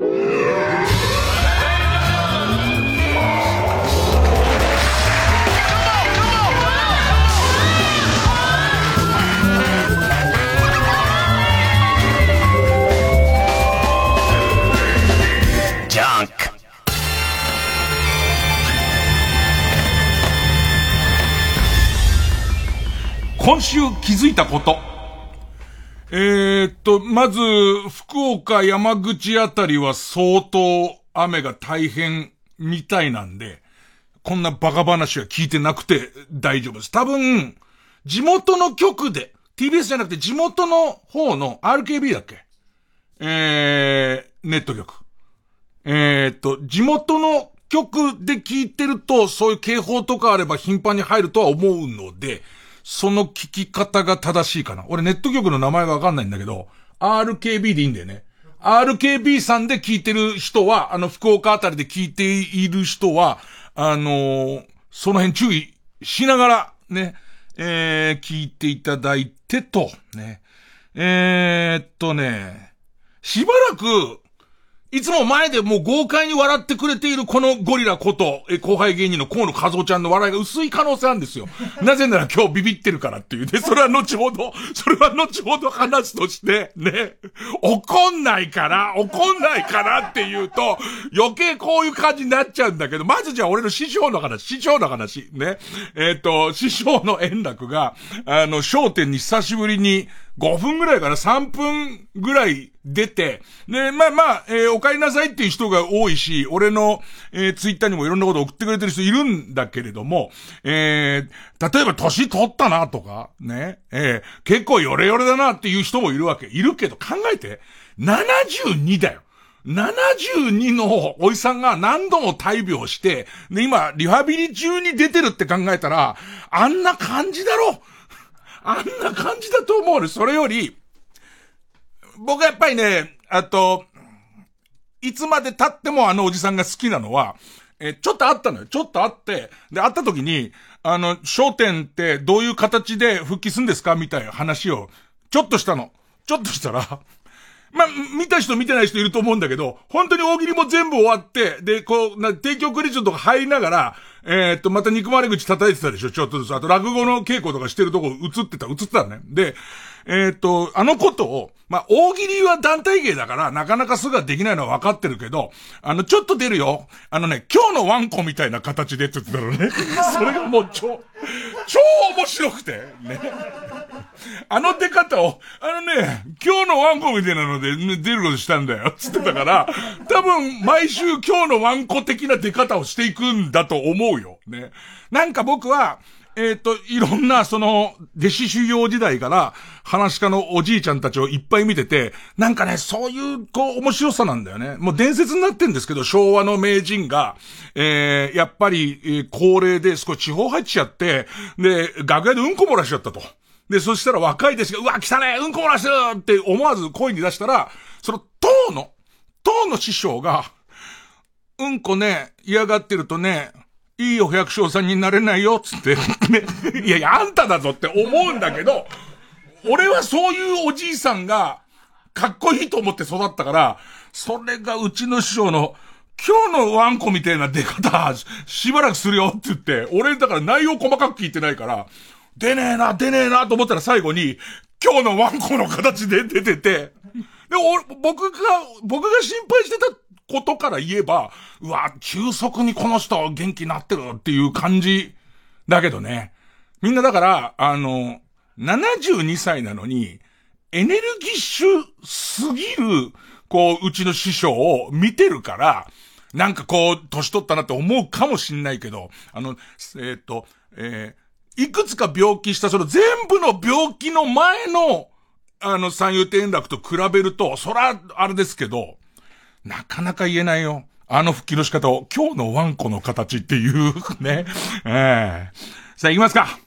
今週気づいたこと。えー、っと、まず、福岡、山口あたりは相当雨が大変みたいなんで、こんなバカ話は聞いてなくて大丈夫です。多分、地元の局で、TBS じゃなくて地元の方の RKB だっけ？えー、ネット局。えー、っと、地元の局で聞いてると、そういう警報とかあれば頻繁に入るとは思うので、その聞き方が正しいかな。俺ネット局の名前がわかんないんだけど、RKB でいいんだよね。RKB さんで聞いてる人は、あの、福岡あたりで聞いている人は、あのー、その辺注意しながら、ね、えー、聞いていただいてと、ね。えー、っとね、しばらく、いつも前でもう豪快に笑ってくれているこのゴリラこと、え、後輩芸人の河野和夫ちゃんの笑いが薄い可能性あるんですよ。なぜなら今日ビビってるからっていうね。それは後ほど、それは後ほど話すとして、ね。怒んないから、怒んないからっていうと、余計こういう感じになっちゃうんだけど、まずじゃあ俺の師匠の話、師匠の話、ね。えっ、ー、と、師匠の円楽が、あの、商店に久しぶりに、5分ぐらいかな ?3 分ぐらい出て、で、まあまあ、えー、お帰りなさいっていう人が多いし、俺の、えー、ツイッターにもいろんなこと送ってくれてる人いるんだけれども、えー、例えば年取ったなとか、ね、えー、結構ヨレヨレだなっていう人もいるわけ。いるけど考えて、72だよ。72のおじさんが何度も大病して、で、今、リハビリ中に出てるって考えたら、あんな感じだろあんな感じだと思うね。それより、僕はやっぱりね、あと、いつまで経ってもあのおじさんが好きなのは、え、ちょっとあったのよ。ちょっとあって、で、会った時に、あの、商店ってどういう形で復帰すんですかみたいな話を、ちょっとしたの。ちょっとしたら、まあ見た人見てない人いると思うんだけど、本当に大喜利も全部終わって、で、こう、な、提供クリションとか入りながら、えー、っと、また憎まれ口叩いてたでしょ、ちょっとずつ。あと、落語の稽古とかしてるとこ映ってた、映ってたね。で、えー、っと、あのことを、まあ、大喜利は団体芸だから、なかなかすぐはできないのは分かってるけど、あの、ちょっと出るよ。あのね、今日のワンコみたいな形でって言ってたのね。それがもう超、超面白くて、ね。あの出方を、あのね、今日のワンコみたいなので、ね、出ることしたんだよ、つってたから、多分、毎週今日のワンコ的な出方をしていくんだと思うよ。ね。なんか僕は、えっ、ー、と、いろんな、その、弟子修行時代から、話し家のおじいちゃんたちをいっぱい見てて、なんかね、そういう、こう、面白さなんだよね。もう伝説になってんですけど、昭和の名人が、えー、やっぱり、えー、高齢で少し地方入っちゃって、で、楽屋でうんこ漏らしちゃったと。で、そしたら若い弟子が、うわ、来たねうんこ漏らしてるって思わず声に出したら、その、当の、当の師匠が、うんこね、嫌がってるとね、いいお百姓さんになれないよ、つって。ね。いやいや、あんただぞって思うんだけど、俺はそういうおじいさんが、かっこいいと思って育ったから、それがうちの師匠の、今日のワンコみたいな出方、しばらくするよって言って、俺だから内容細かく聞いてないから、出ねえな、出ねえなと思ったら最後に、今日のワンコの形で出てて、で、お、僕が、僕が心配してたことから言えば、うわ、急速にこの人元気になってるっていう感じだけどね。みんなだから、あの、72歳なのに、エネルギッシュすぎる、こう、うちの師匠を見てるから、なんかこう、年取ったなって思うかもしんないけど、あの、えっ、ー、と、えー、いくつか病気した、その全部の病気の前の、あの、三遊亭円楽と比べると、そら、あれですけど、なかなか言えないよ。あの復帰の仕方を、今日のワンコの形っていうね。ええー、さあ行きますか。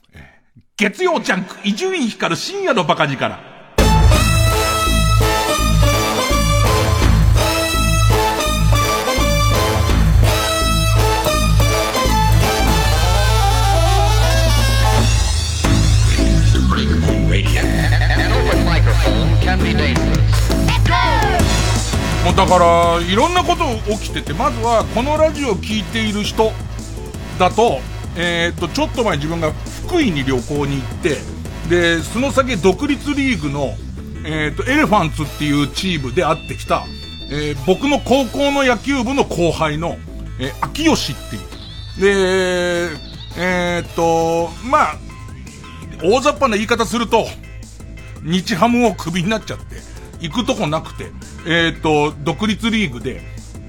月曜ジャンク、伊集院光る深夜のバカ力。もの、だから、いろんなこと起きてて、まずは、このラジオを聴いている人だと、えっ、と、ちょっと前自分が福井に旅行に行って、で、その先独立リーグの、えっ、と、エレファンツっていうチームで会ってきた、えー、僕の高校の野球部の後輩の、えー、秋吉っていう。で、え、っと、まあ、大雑把な言い方すると、日ハムをクビになっちゃって、行くとこなくて、えー、と、独立リーグで、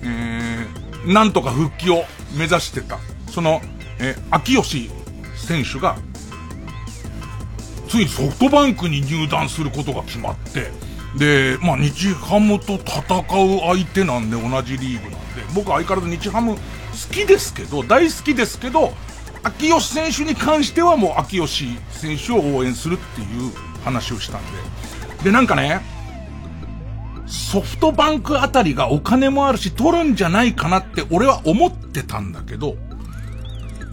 えー、なんとか復帰を目指してた、その、えー、秋吉選手が、ついにソフトバンクに入団することが決まって、で、まあ、日ハムと戦う相手なんで、同じリーグなんで、僕は相変わらず日ハム好きですけど、大好きですけど、秋吉選手に関してはもう秋吉選手を応援するっていう話をしたんで。で、なんかね、ソフトバンクあたりがお金もあるし取るんじゃないかなって俺は思ってたんだけど、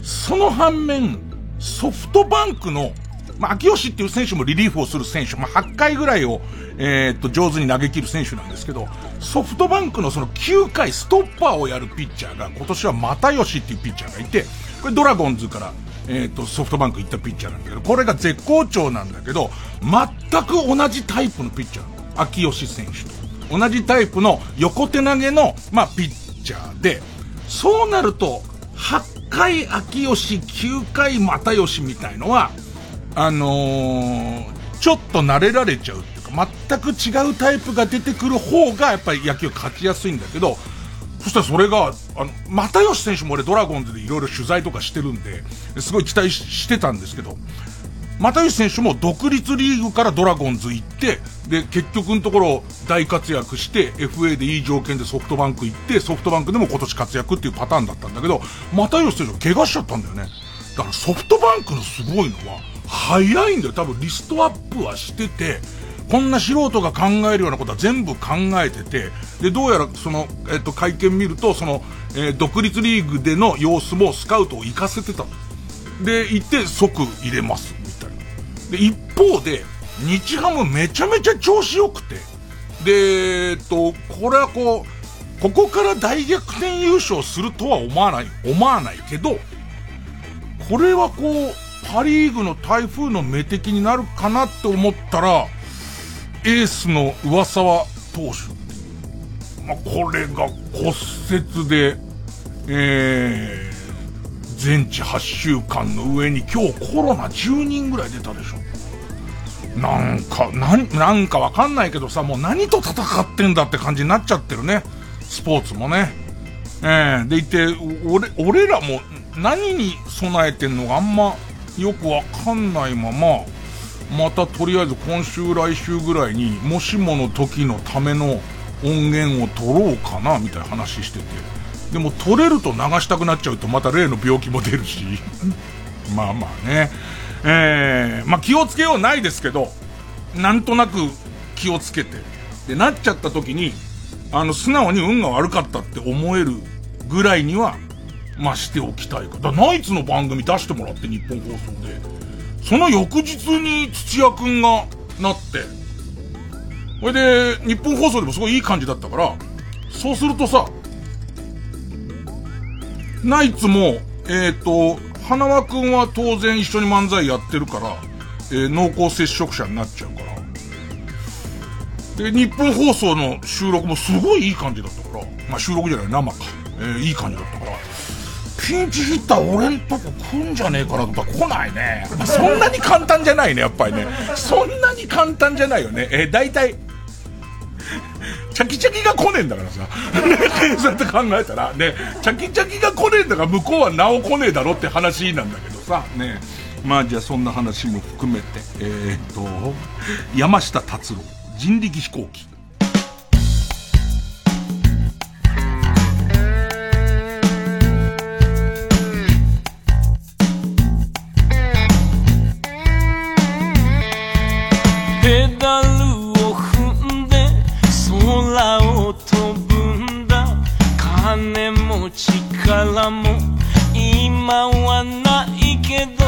その反面、ソフトバンクのまあ、秋吉っていう選手もリリーフをする選手、まあ、8回ぐらいを、えー、っと、上手に投げ切る選手なんですけど、ソフトバンクのその9回ストッパーをやるピッチャーが、今年は又吉っていうピッチャーがいて、これドラゴンズから、え、っと、ソフトバンク行ったピッチャーなんだけど、これが絶好調なんだけど、全く同じタイプのピッチャー。秋吉選手と。同じタイプの横手投げの、まあ、ピッチャーで、そうなると、8回秋吉、9回又吉みたいのは、あのー、ちょっと慣れられちゃうっていうか、全く違うタイプが出てくる方が、やっぱり野球勝ちやすいんだけど、そしたらそれが、あの、又吉選手も俺ドラゴンズでいろいろ取材とかしてるんで、すごい期待してたんですけど、又吉選手も独立リーグからドラゴンズ行って、で、結局のところ大活躍して、FA でいい条件でソフトバンク行って、ソフトバンクでも今年活躍っていうパターンだったんだけど、又吉選手怪我しちゃったんだよね。だからソフトバンクのすごいのは、早いんだよ。多分リストアップはしてて、こんな素人が考えるようなことは全部考えてて、で、どうやらその、えっと、会見見ると、その、えー、独立リーグでの様子もスカウトを行かせてた。で、行って即入れます、で、一方で、日ハムめちゃめちゃ調子良くて、で、えっと、これはこう、ここから大逆転優勝するとは思わない、思わないけど、これはこう、パリーグの台風の目的になるかなって思ったら、エースの上沢投手。まあ、これが骨折で、えー、全治8週間の上に今日コロナ10人ぐらい出たでしょ。なんか、なん、なんかわかんないけどさ、もう何と戦ってんだって感じになっちゃってるね。スポーツもね。えー、でいて、俺、俺らも何に備えてんのがあんまよくわかんないまま、またとりあえず今週来週ぐらいに、もしもの時のための音源を取ろうかな、みたいな話してて。でも取れると流したくなっちゃうとまた例の病気も出るし。まあまあね。えー、まあ気をつけようないですけど、なんとなく気をつけて。で、なっちゃった時に、あの、素直に運が悪かったって思えるぐらいには、まあ、しておきたいか。だナイツの番組出してもらって日本放送で。その翌日に土屋くんがなって、それで、日本放送でもすごいいい感じだったから、そうするとさ、ナイツも、えっ、ー、と、花輪くんは当然一緒に漫才やってるから、えー、濃厚接触者になっちゃうから。で、日本放送の収録もすごいいい感じだったから、まあ収録じゃない、生か。えー、いい感じだったから、ピンチヒッター俺んとこ来んじゃねえかなと思ったら来ないね。そんなに簡単じゃないね、やっぱりね。そんなに簡単じゃないよね。えー、大体、チャキチャキが来ねえんだからさ。そうやって考えたら、ね、チャキチャキが来ねえんだから向こうはなお来ねえだろって話なんだけどさ、ね。まあじゃあそんな話も含めて、えー、っと、山下達郎、人力飛行機。からも今はないけど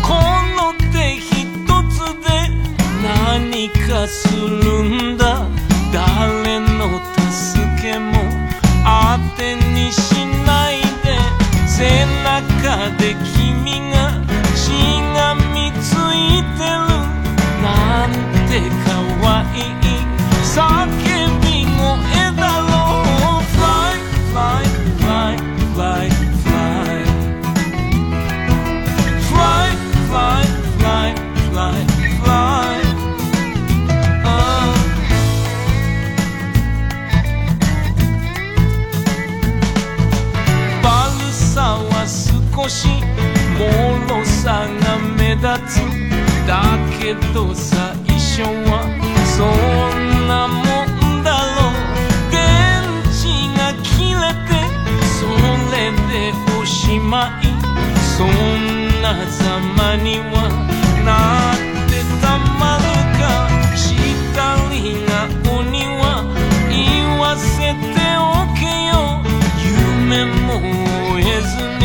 この手ひとつで何かするんだ。誰の助けもあてにしないで。背中で君がしがみついてる。なんてかわいい。叫つだけど最初はそんなもんだろう。電池が切れてそれでおしまいそんなざまにはなってたまるか。光が鬼は。言わせておけよ。夢も追えずに。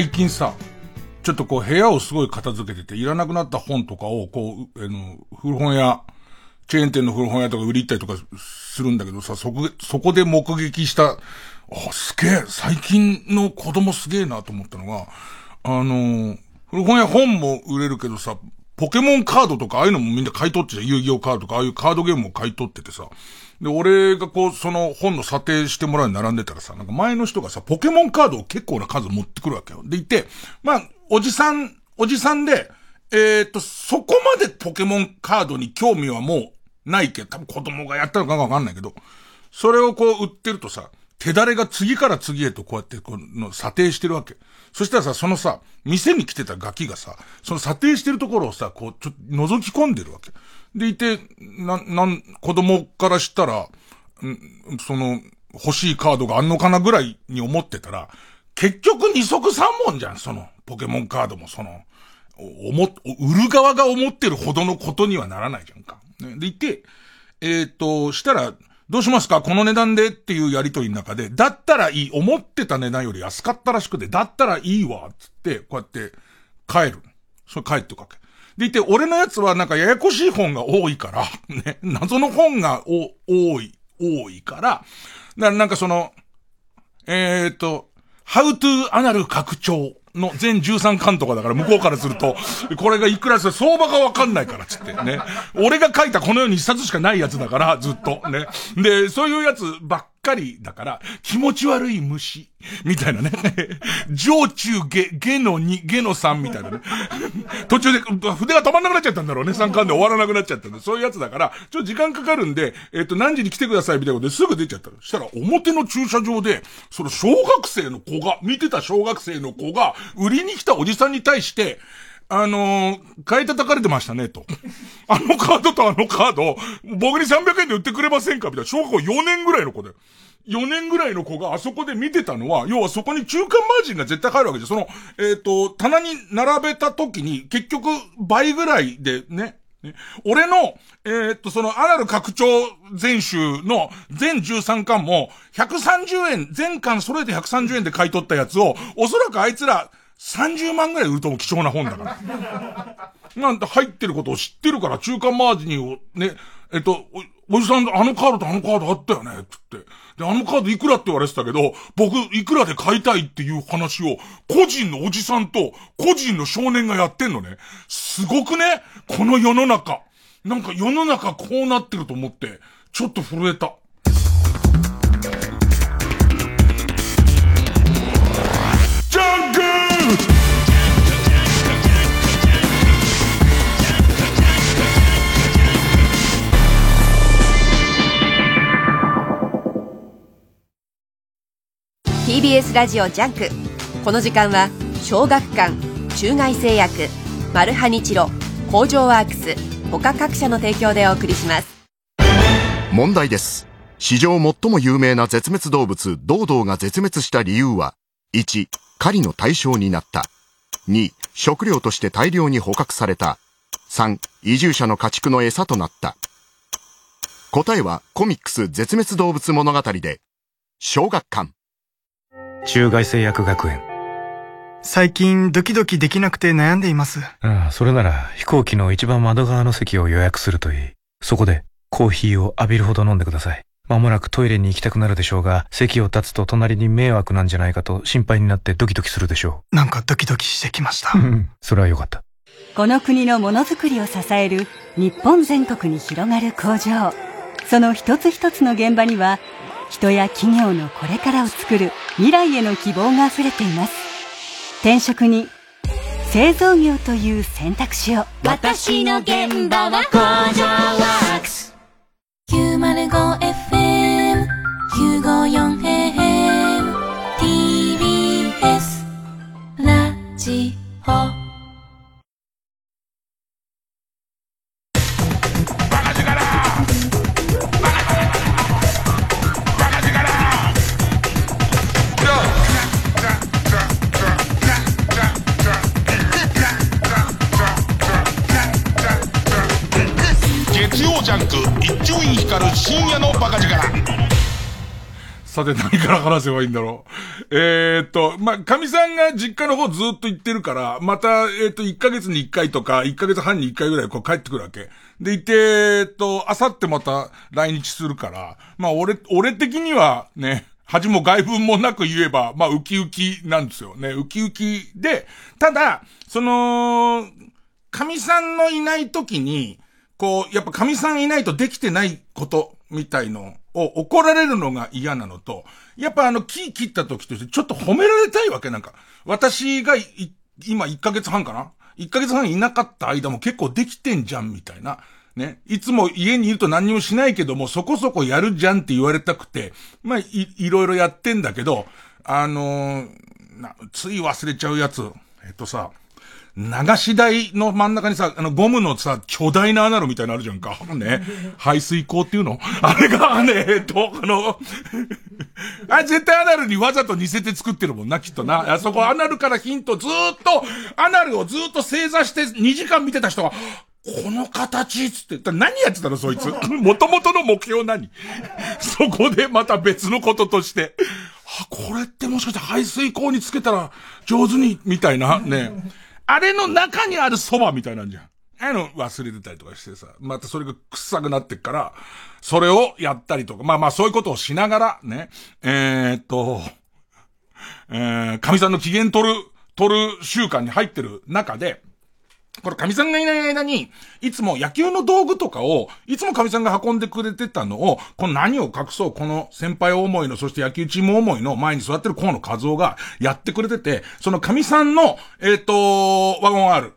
最近さ、ちょっとこう部屋をすごい片付けてて、いらなくなった本とかを、こう、あの、古本屋、チェーン店の古本屋とか売り行ったりとかするんだけどさ、そこ、そこで目撃した、あ、すげえ、最近の子供すげえなと思ったのが、あの、古本屋本も売れるけどさ、ポケモンカードとかああいうのもみんな買い取ってた遊戯王カードとかああいうカードゲームも買い取っててさ。で、俺がこう、その本の査定してもらうに並んでたらさ、なんか前の人がさ、ポケモンカードを結構な数持ってくるわけよ。でいて、まあ、おじさん、おじさんで、えーっと、そこまでポケモンカードに興味はもうないけど、多分子供がやったのかわかんないけど、それをこう売ってるとさ、手だれが次から次へとこうやってこの査定してるわけ。そしたらさ、そのさ、店に来てたガキがさ、その査定してるところをさ、こう、ちょっと覗き込んでるわけ。でいて、な、なん、子供からしたら、んその、欲しいカードがあんのかなぐらいに思ってたら、結局二足三問じゃん、その、ポケモンカードもその、お思っ、売る側が思ってるほどのことにはならないじゃんか。ね、でいて、えっ、と、したら、どうしますか？この値段でっていうやりとりの中で、だったらいい、思ってた値段より安かったらしくて、だったらいいわ、つって、こうやって、帰る。それ帰ってくわけ。でいて、俺のやつはなんかややこしい本が多いから、ね、謎の本がお多い、多いから、だからなんかその、えっ、と、How to アナル拡張の全13巻とかだから向こうからすると、これがいくらです相場がわかんないから、つってね。俺が書いたこの世に一冊しかないやつだから、ずっとね。で、そういうやつばっかりだから、気持ち悪い虫、みたいなね。上中下、下の2、下の3みたいなね。途中で筆が止まんなくなっちゃったんだろうね。3巻で終わらなくなっちゃったんで。そういうやつだから、ちょっと時間かかるんで、えっ、と、何時に来てくださいみたいなことですぐ出ちゃったの。したら、表の駐車場で、その小学生の子が、見てた小学生の子が、売りに来たおじさんに対して、あのー、買い叩かれてましたね、と。あのカードとあのカード、僕に300円で売ってくれませんか？みたいな。小学校4年ぐらいの子で。4年ぐらいの子があそこで見てたのは、要はそこに中間マージンが絶対入るわけです。その、えっ、ー、と、棚に並べた時に、結局倍ぐらいでね、ね、俺の、えー、っと、その、アナル拡張全集の全13巻も、130円、全巻揃えて130円で買い取ったやつを、おそらくあいつら、30万ぐらい売ると貴重な本だから。なんて入ってることを知ってるから、中間マージンをね、えっと、おじさん、あのカードとあのカードあったよね、つって。で、あのカードいくらって言われてたけど、僕、いくらで買いたいっていう話を、個人のおじさんと、個人の少年がやってんのね。すごくねこの世の中。なんか世の中こうなってると思って、ちょっと震えた。TBS ラジオ JUNK。この時間は小学館中外製薬マルハニチロ工場ワークス他各社の提供でお送りします。問題です。史上最も有名な絶滅動物ドードーが絶滅した理由は1狩りの対象になった。2食料として大量に捕獲された。3移住者の家畜の餌となった。答えはコミックス絶滅動物物語で小学館。中外製薬学園。最近ドキドキできなくて悩んでいます。ああ、それなら飛行機の一番窓側の席を予約するといい。そこでコーヒーを浴びるほど飲んでください。まもなくトイレに行きたくなるでしょうが、席を立つと隣に迷惑なんじゃないかと心配になってドキドキするでしょう。なんかドキドキしてきました。それはよかった。この国のものづくりを支える日本全国に広がる工場。その一つ一つの現場には、人や企業のこれからを作る未来への希望が溢れています。転職に製造業という選択肢を。私の現場は工場ワークス。905FM954AM TBS ラジオ。深夜のバカ力。さて何から話せばいいんだろう。えー、っと、まあ、神さんが実家の方ずっと行ってるから、また、えー、っと、1ヶ月に1回とか、1ヶ月半に1回ぐらいこう帰ってくるわけ。で、いて、えー、っと、あさってまた来日するから、まあ、俺、俺的にはね、恥も外文もなく言えば、まあ、ウキウキなんですよね。ウキウキで、ただ、その、神さんのいない時に、こう、やっぱ神さんいないとできてないことみたいのを怒られるのが嫌なのと、やっぱあの木切った時としてちょっと褒められたいわけなんか。私が今1ヶ月半かな ?1 ヶ月半いなかった間も結構できてんじゃんみたいな。ね。いつも家にいると何にもしないけども、そこそこやるじゃんって言われたくて、まあ、い、いろいろやってんだけど、あのー、な、つい忘れちゃうやつ。えっとさ、流し台の真ん中にさ、あの、ゴムのさ、巨大なアナルみたいなのあるじゃんか。ね。排水口っていうの？あれがね、えっと、あの、あ絶対アナルにわざと似せて作ってるもんな、きっとな。あそこアナルからヒントずーっと、アナルをずーっと正座して2時間見てた人が、この形つって、何やってたのそいつ？元々の目標何？そこでまた別のこととして、あ、これってもしかして排水口につけたら上手に、みたいな、ね。あれの中にある蕎麦みたいなんじゃん。あの忘れてたりとかしてさ、またそれが臭くなってっから、それをやったりとか、まあまあそういうことをしながら、ね、えー、っと、えー、神さんの機嫌取る、取る習慣に入ってる中で、これ神さんがいない間に、いつも野球の道具とかを、いつも神さんが運んでくれてたのを、この何を隠そう、この先輩思いの、そして野球チーム思いの前に座ってる河野和夫がやってくれてて、その神さんの、えっ、ー、と、ワゴン R。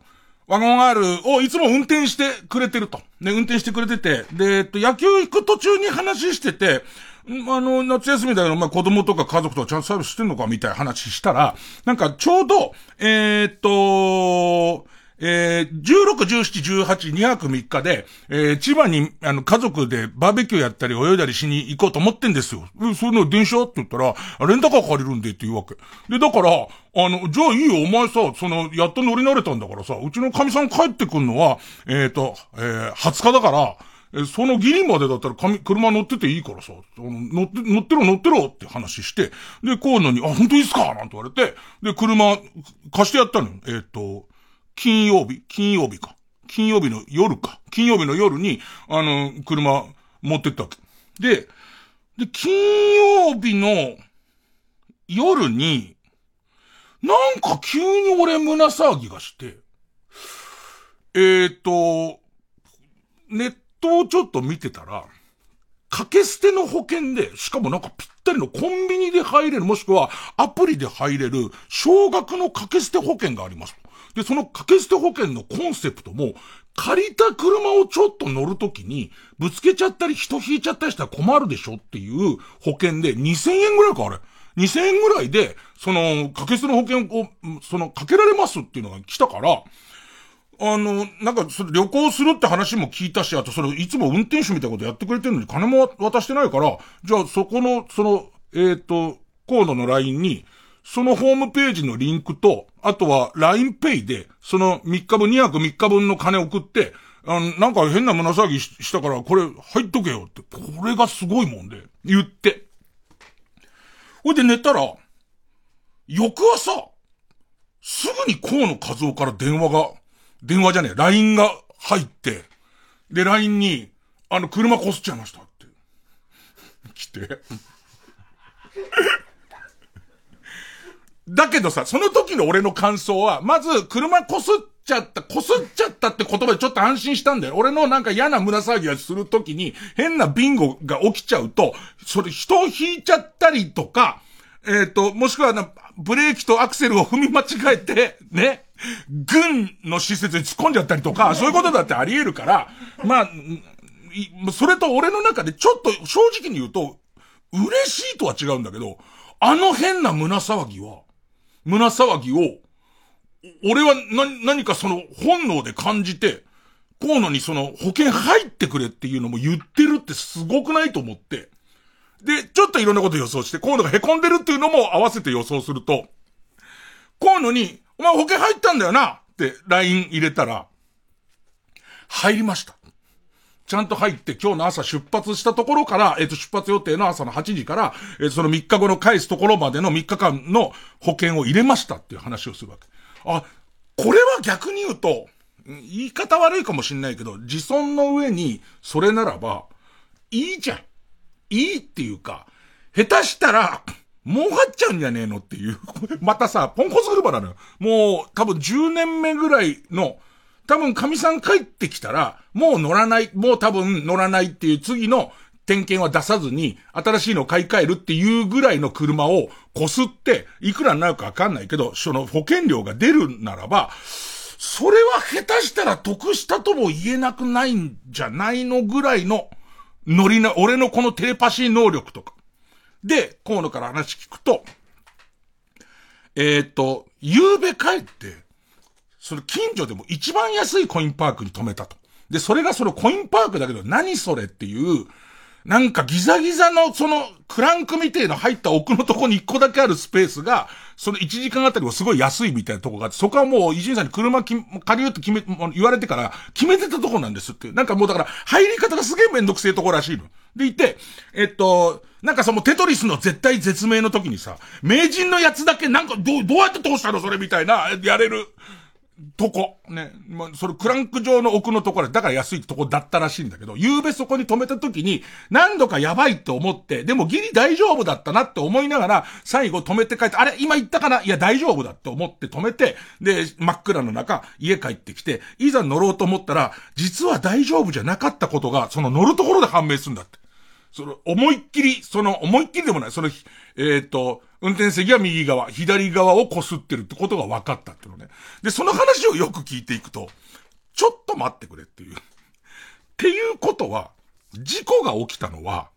ワゴン R をいつも運転してくれてると。ね、運転してくれてて、で、えっと、野球行く途中に話してて、あの、夏休みだけど、まあ、子供とか家族とかちゃんとサービスしてんのかみたいな話したら、なんかちょうど、えー、っと、えー、16、17、18、2泊3日で、えー、千葉に、あの、家族でバーベキューやったり泳いだりしに行こうと思ってんですよ。そういうの電車って言ったら、レンタカー借りるんでって言うわけ。で、だから、あの、じゃあいいよ、お前さ、その、やっと乗り慣れたんだからさ、うちの神さん帰ってくんのは、えっ、ー、と、えー、20日だから、え、そのギリまでだったら紙、車乗ってていいからさ、乗って、乗ってろ乗ってろって話して、で、こうのに、あ、本当いいっすか？なんて言われて、で、車、貸してやったのよ。えっ、ー、と、金曜日、金曜日か。金曜日の夜か。金曜日の夜に、あの、車持ってったわけ。で、で、金曜日の夜に、なんか急に俺胸騒ぎがして、えっ、ー、と、ネットをちょっと見てたら、掛け捨ての保険で、しかもなんかぴったりのコンビニで入れる、もしくはアプリで入れる、少額の掛け捨て保険があります。で、その掛け捨て保険のコンセプトも、借りた車をちょっと乗るときに、ぶつけちゃったり人引いちゃったりしたら困るでしょっていう保険で、2000円ぐらいか、あれ。2000円ぐらいで、その、掛け捨ての保険を、その、かけられますっていうのが来たから、あの、なんか、それ旅行するって話も聞いたし、あとそれ、いつも運転手みたいなことやってくれてるのに金も渡してないから、じゃあそこの、その、えっ、ー、と、コードの LINE に、そのホームページのリンクと、あとは LINEPay で、その3日分、2泊3日分の金送って、あの、なんか変な胸騒ぎしたから、これ入っとけよって、これがすごいもんで、言って。ほいで寝たら、翌朝、すぐに河野和夫から電話が、電話じゃねえ、LINE が入って、で、LINE に、あの、車こすっちゃいましたって。来て。だけどさ、その時の俺の感想は、まず、車こすっちゃった、こすっちゃったって言葉でちょっと安心したんだよ。俺のなんか嫌な胸騒ぎがする時に、変なビンゴが起きちゃうと、それ人を引いちゃったりとか、えっ、ー、と、もしくはな、ブレーキとアクセルを踏み間違えて、ね、軍の施設に突っ込んじゃったりとか、そういうことだってあり得るから、まあ、それと俺の中でちょっと正直に言うと、嬉しいとは違うんだけど、あの変な胸騒ぎは、胸騒ぎを、俺はな、何かその本能で感じて、河野にその保険入ってくれっていうのも言ってるってすごくないと思って。で、ちょっといろんなこと予想して、河野が凹んでるっていうのも合わせて予想すると、河野に、お前保険入ったんだよなって LINE 入れたら、入りました。ちゃんと入って今日の朝出発したところから、えっ、ー、と、出発予定の朝の8時から、えー、その3日後の返すところまでの3日間の保険を入れましたっていう話をするわけ。あ、これは逆に言うと、言い方悪いかもしんないけど、自尊の上に、それならば、いいじゃん。いいっていうか、下手したら、儲かっちゃうんじゃねえのっていう。またさ、ポンコツ車なのよ。もう、多分10年目ぐらいの、多分神さん帰ってきたら、もう乗らない、もう多分乗らないっていう次の点検は出さずに、新しいの買い替えるっていうぐらいの車をこすって、いくらになるかわかんないけど、その保険料が出るならば、それは下手したら得したとも言えなくないんじゃないのぐらいの、乗りな、俺のこのテレパシー能力とか。で、河野から話聞くと、えっ、ー、と、夕べ帰って、その近所でも一番安いコインパークに止めたと。で、それがそのコインパークだけど何それっていう、なんかギザギザのそのクランクみてえの入った奥のとこに一個だけあるスペースが、その1時間あたりもすごい安いみたいなとこがあって、そこはもう伊集院さんに車き借りるって決め、言われてから決めてたとこなんですって。なんかもうだから入り方がすげえめんどくせえとこらしいの。でいて、えっと、なんかそのテトリスの絶対絶命の時にさ、名人のやつだけなんかどう、どうやって通したのそれみたいな、やれる。とこ。ね。まあ、それクランク上の奥のところだから安いとこだったらしいんだけど、夕べそこに止めた時に、何度かやばいって思って、でもギリ大丈夫だったなって思いながら、最後止めて帰って、あれ今言ったかな？いや大丈夫だって思って止めて、で、真っ暗の中、家帰ってきて、いざ乗ろうと思ったら、実は大丈夫じゃなかったことが、その乗るところで判明するんだって。その、思いっきり、その、思いっきりでもない、その、えっ、ー、と、運転席は右側、左側を擦ってるってことが分かったっていうのね。で、その話をよく聞いていくと、ちょっと待ってくれっていう。っていうことは、事故が起きたのは、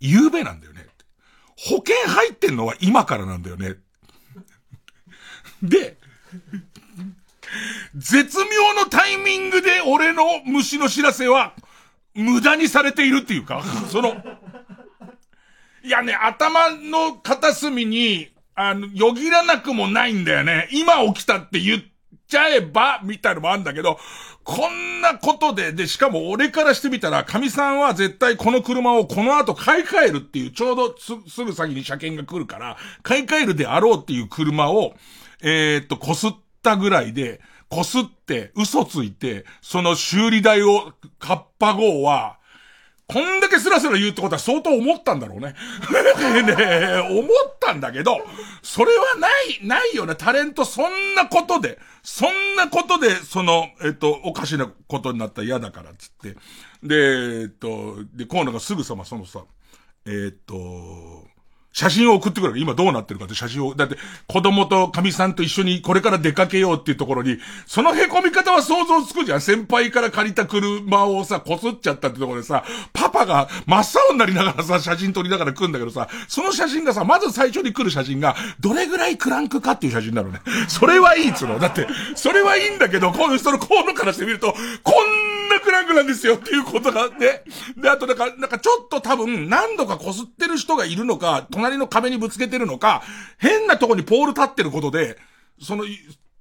夕べなんだよね。保険入ってんのは今からなんだよね。で、絶妙のタイミングで俺の虫の知らせは、無駄にされているっていうか、その、いやね、頭の片隅に、あの、よぎらなくもないんだよね。今起きたって言っちゃえば、みたいなのもあるんだけど、こんなことで、で、しかも俺からしてみたら、神さんは絶対この車をこの後買い替えるっていう、ちょうどすすぐ先に車検が来るから、買い替えるであろうっていう車を、えー、っと、こすったぐらいで、こすって、嘘ついて、その修理代を、カッパ号は、こんだけスラスラ言うってことは相当思ったんだろうね。ね思ったんだけど、それはない、ないよね。タレントそんなことで、そんなことで、その、えっと、おかしなことになったら嫌だからっつって。で、えっと、で、河野がすぐさまそのさ、えっと、写真を送ってくれる。今どうなってるかって写真を。だって、子供と神さんと一緒にこれから出かけようっていうところに、その凹み方は想像つくじゃん。先輩から借りた車をさ、こすっちゃったってところでさ、パパが真っ青になりながらさ、写真撮りながら来るんだけどさ、その写真がさ、まず最初に来る写真が、どれぐらいクランクかっていう写真なのね。それはいいっつうの。だって、それはいいんだけど、こういう人の河野からしてみると、こんなクランクなんですよっていうことがあって、で、あとなんか、なんかちょっと多分何度かこすってる人がいるのか、隣の壁にぶつけてるのか、変なとこにポール立ってることで、その、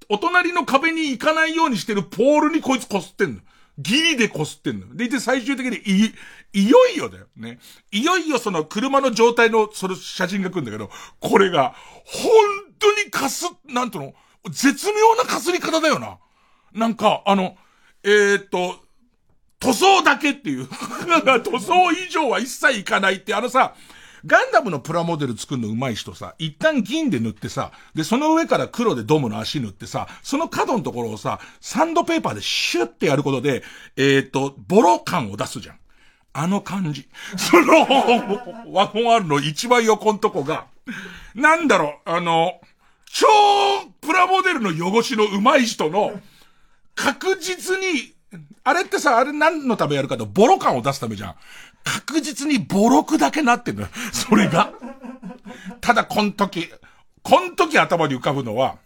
お隣の壁に行かないようにしてるポールにこいつ擦ってんの。ギリで擦ってんの。でいて最終的にい、いよいよだよ。ね。いよいよその車の状態のその写真が来るんだけど、これが、本当にかす、なんとの、絶妙なかすり方だよな。なんか、あの、えー、っと、塗装だけっていう。塗装以上は一切いかないって、あのさ、ガンダムのプラモデル作るの上手い人さ、一旦銀で塗ってさ、で、その上から黒でドムの足塗ってさ、その角のところをさ、サンドペーパーでシュッてやることで、えっ、ー、と、ボロ感を出すじゃん。あの感じ。その、ワゴン R の一番横のとこが、なんだろう、あの、超プラモデルの汚しの上手い人の、確実に、あれってさ、あれ何のためやるかと、ボロ感を出すためじゃん。確実にボロクだけなってんのよ。それが。ただ、こん時、こん時頭に浮かぶのは、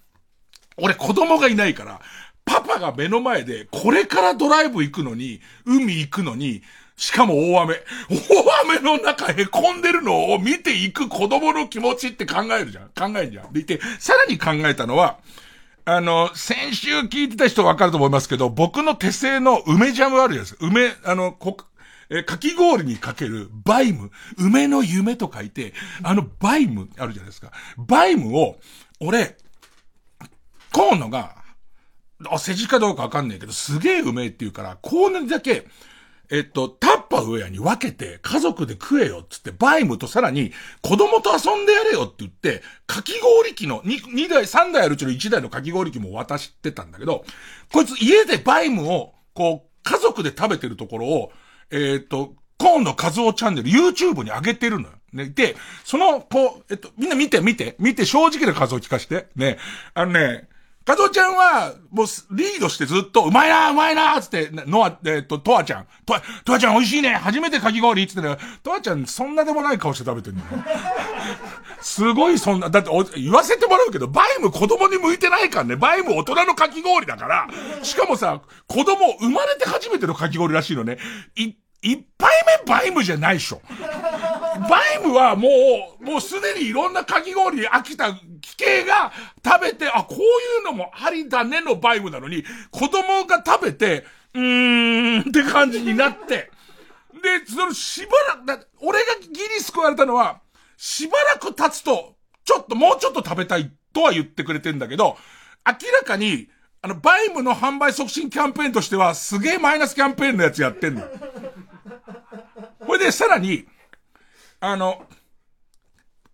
俺子供がいないから、パパが目の前で、これからドライブ行くのに、海行くのに、しかも大雨。大雨の中へこんでるのを見ていく子供の気持ちって考えるじゃん。考えるじゃん。でいて、さらに考えたのは、あの、先週聞いてた人わかると思いますけど、僕の手製の梅ジャムあるじゃないですか。梅、あの、こ、えかき氷にかけるバイム、梅の夢と書いて、あのバイムあるじゃないですか。バイムを、俺、河野が、あ、世辞かどうかわかんないけど、すげえうめえって言うから、河野だけ、えっと、タッパーウェアに分けて家族で食えよっつって、バイムとさらに子供と遊んでやれよって言って、かき氷機の2、2台、3台あるうちの1台のかき氷機も渡してたんだけど、こいつ家でバイムを、こう、家族で食べてるところを、えっ、ー、と、コーンのカズオチャンネル、YouTube に上げてるのよ。ね。で、その、こう、えっと、みんな見て、見て、見て、正直な数を聞かして。ね。あのね、カズオちゃんは、もう、リードしてずっと、うまいなうまいなつって、ノア、えっと、とわちゃん。とわ、とわちゃん美味しいね初めてかき氷つってね、トアちゃんそんなでもない顔して食べてるのよ。すごいそんな、だって言わせてもらうけど、バイム子供に向いてないからね。バイム大人のかき氷だから。しかもさ、子供生まれて初めてのかき氷らしいのね。い一杯目バイムじゃないでしょ。バイムはもう、もうすでにいろんなかき氷に飽きた奇形が食べて、あ、こういうのもありだねのバイムなのに、子供が食べて、うーんって感じになって、で、そのしばらく、俺がギリ救われたのは、しばらく経つと、ちょっと、もうちょっと食べたいとは言ってくれてんだけど、明らかに、あの、バイムの販売促進キャンペーンとしては、すげえマイナスキャンペーンのやつやってんの。これで、さらに、あの、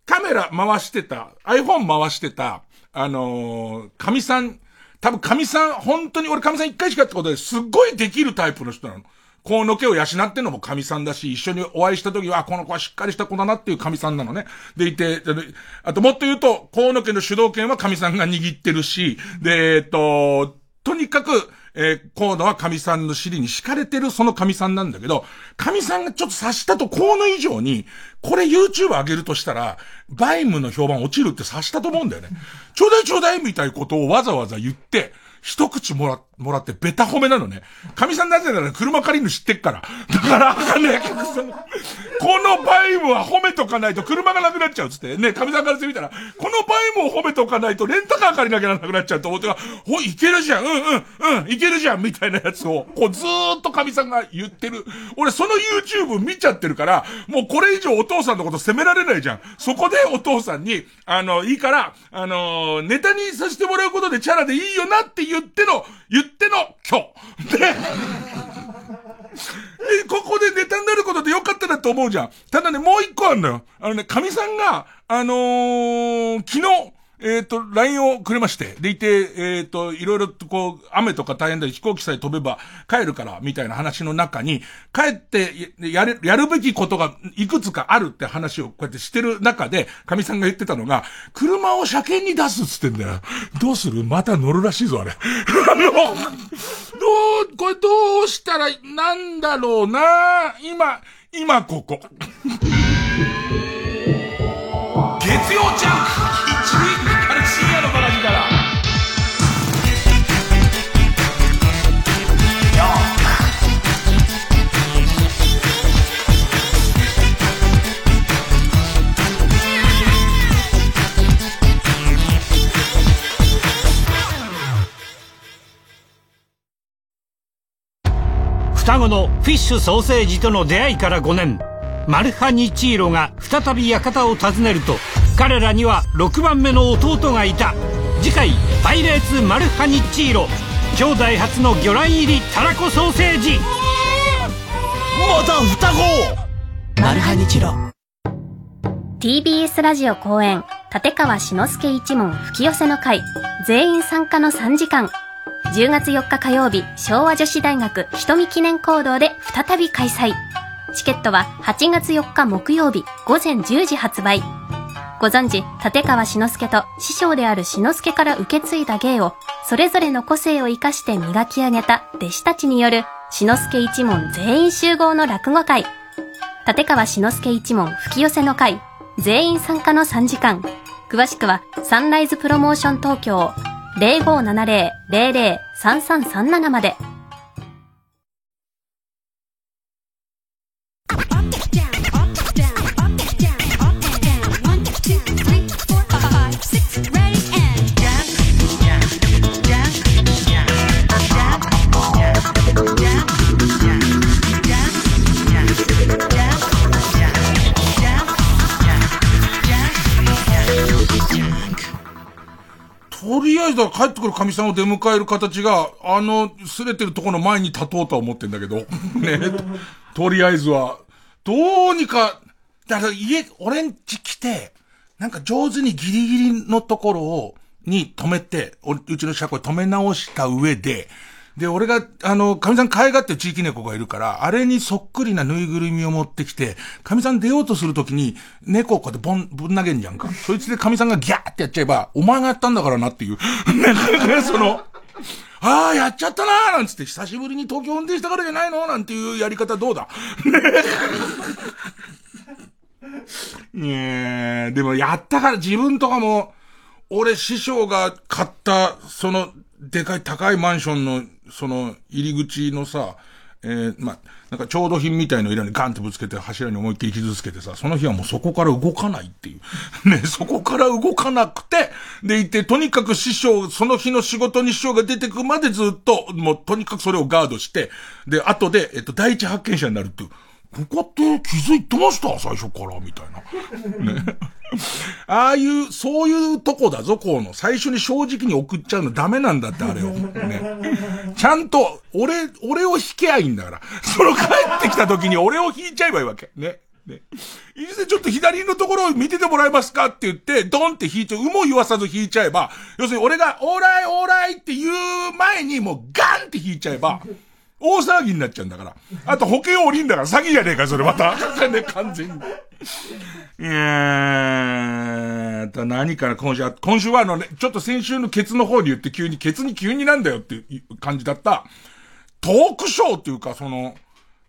カメラ回してた、iPhone 回してた、あのー、神さん、多分神さん、本当に俺神さん一回しかってことですっごいできるタイプの人なの。この毛を養ってんのも神さんだし、一緒にお会いした時は、この子はしっかりした子だなっていう神さんなのね。でいて、あともっと言うと、河野家の主導権は神さんが握ってるし、で、えっと、とにかく、えー、河野は神さんの尻に敷かれてるその神さんなんだけど、神さんがちょっと察したと河野以上に、これ YouTube 上げるとしたら、バイムの評判落ちるって察したと思うんだよね。ちょうだいちょうだいみたいなことをわざわざ言って、一口もら、もらってベタ褒めなのね。神さんなぜなら車借りるの知ってっから。だから、あかんね、え、客さんのバイムは褒めとかないと車がなくなっちゃうっつって。ね、神さんからしてみたら、このバイムを褒めとかないとレンタカー借りなきゃならなくなっちゃうと思ってほ、いけるじゃん、うんうん、うん、いけるじゃん、みたいなやつを、こうずーっと神さんが言ってる。俺その YouTube 見ちゃってるから、もうこれ以上お父さんのこと責められないじゃん。そこでお父さんに、あの、いいから、あの、ネタにさせてもらうことでチャラでいいよなって言っての、言っての今日。で、ここでネタになることでよかったなと思うじゃん。ただね、もう一個あるのよ。あのね、神さんが、あのー、昨日、えっ、と、LINE をくれまして、でいて、えっ、ー、と、いろいろとこう、雨とか大変だ飛行機さえ飛べば帰るから、みたいな話の中に、帰ってやる、やるべきことがいくつかあるって話をこうやってしてる中で、神さんが言ってたのが、車を車検に出すっつってんだよ。どうする？また乗るらしいぞ、あれ。あの、どう、これどうしたら、なんだろうな今、今ここ。月曜ジャンク双子のフィッシュソーセージとの出会いから5年。マルハニチーロが再び館を訪ねると彼らには6番目の弟がいた。次回「パイレーツマルハニチーロ」兄弟初の魚卵入りたらこソーセージ。また双子！マルハニチロ。TBS ラジオ公演立川志の輔一門吹き寄せの会。全員参加の3時間10月4日火曜日、昭和女子大学瞳記念講堂で再び開催。チケットは8月4日木曜日午前10時発売。ご存知、立川志の輔と師匠である志の輔から受け継いだ芸を、それぞれの個性を活かして磨き上げた弟子たちによる志の輔一門全員集合の落語会。立川志の輔一門吹き寄せの会、全員参加の3時間。詳しくはサンライズプロモーション東京0570-003337まで。とりあえずは帰ってくる神さんを出迎える形が、あの、すれてるところの前に立とうとは思ってんだけど。ね。とりあえずは。どうにか、だから家、俺んち来て、なんか上手にギリギリのところを、に止めて、うちの車庫止め直した上で、で、俺が、あの、神さん可愛がって地域猫がいるから、あれにそっくりなぬいぐるみを持ってきて、神さん出ようとするときに、猫をこうやってボン、ぶん投げんじゃんか。そいつで神さんがギャーってやっちゃえば、お前がやったんだからなっていう。ね、その、ああ、やっちゃったなーなんつって、久しぶりに東京運転したからじゃないの？なんていうやり方どうだ？ねえ、でもやったから自分とかも、俺師匠が買った、その、でかい高いマンションの、その、入り口のさ、えー、まあ、なんか調度品みたいのいらにガンってぶつけて柱に思いっきり傷つけてさ、その日はもうそこから動かないっていう。ね、そこから動かなくて、でいて、とにかく師匠、その日の仕事に師匠が出てくまでずっと、もうとにかくそれをガードして、で、後で、えっと、第一発見者になるっていう。ここって気づいてました？最初から、みたいな。ね。ああいう、そういうとこだぞ、こうの。最初に正直に送っちゃうのダメなんだって、あれを。ね。ちゃんと、俺、俺を引けばいいんだから。その帰ってきた時に俺を引いちゃえばいいわけ。ね。ね。いずれちょっと左のところを見ててもらえますかって言って、ドンって引いちゃう、有無言わさず引いちゃえば、要するに俺が、オーライオーライって言う前にもうガンって引いちゃえば、大騒ぎになっちゃうんだから。あと保険降りんだから詐欺じゃねえか、それまた。ね、完全に。いやー、何から今週は、今週はあのね、ちょっと先週のケツの方に言って急に、ケツに急になんだよっていう感じだった、トークショーっていうか、その、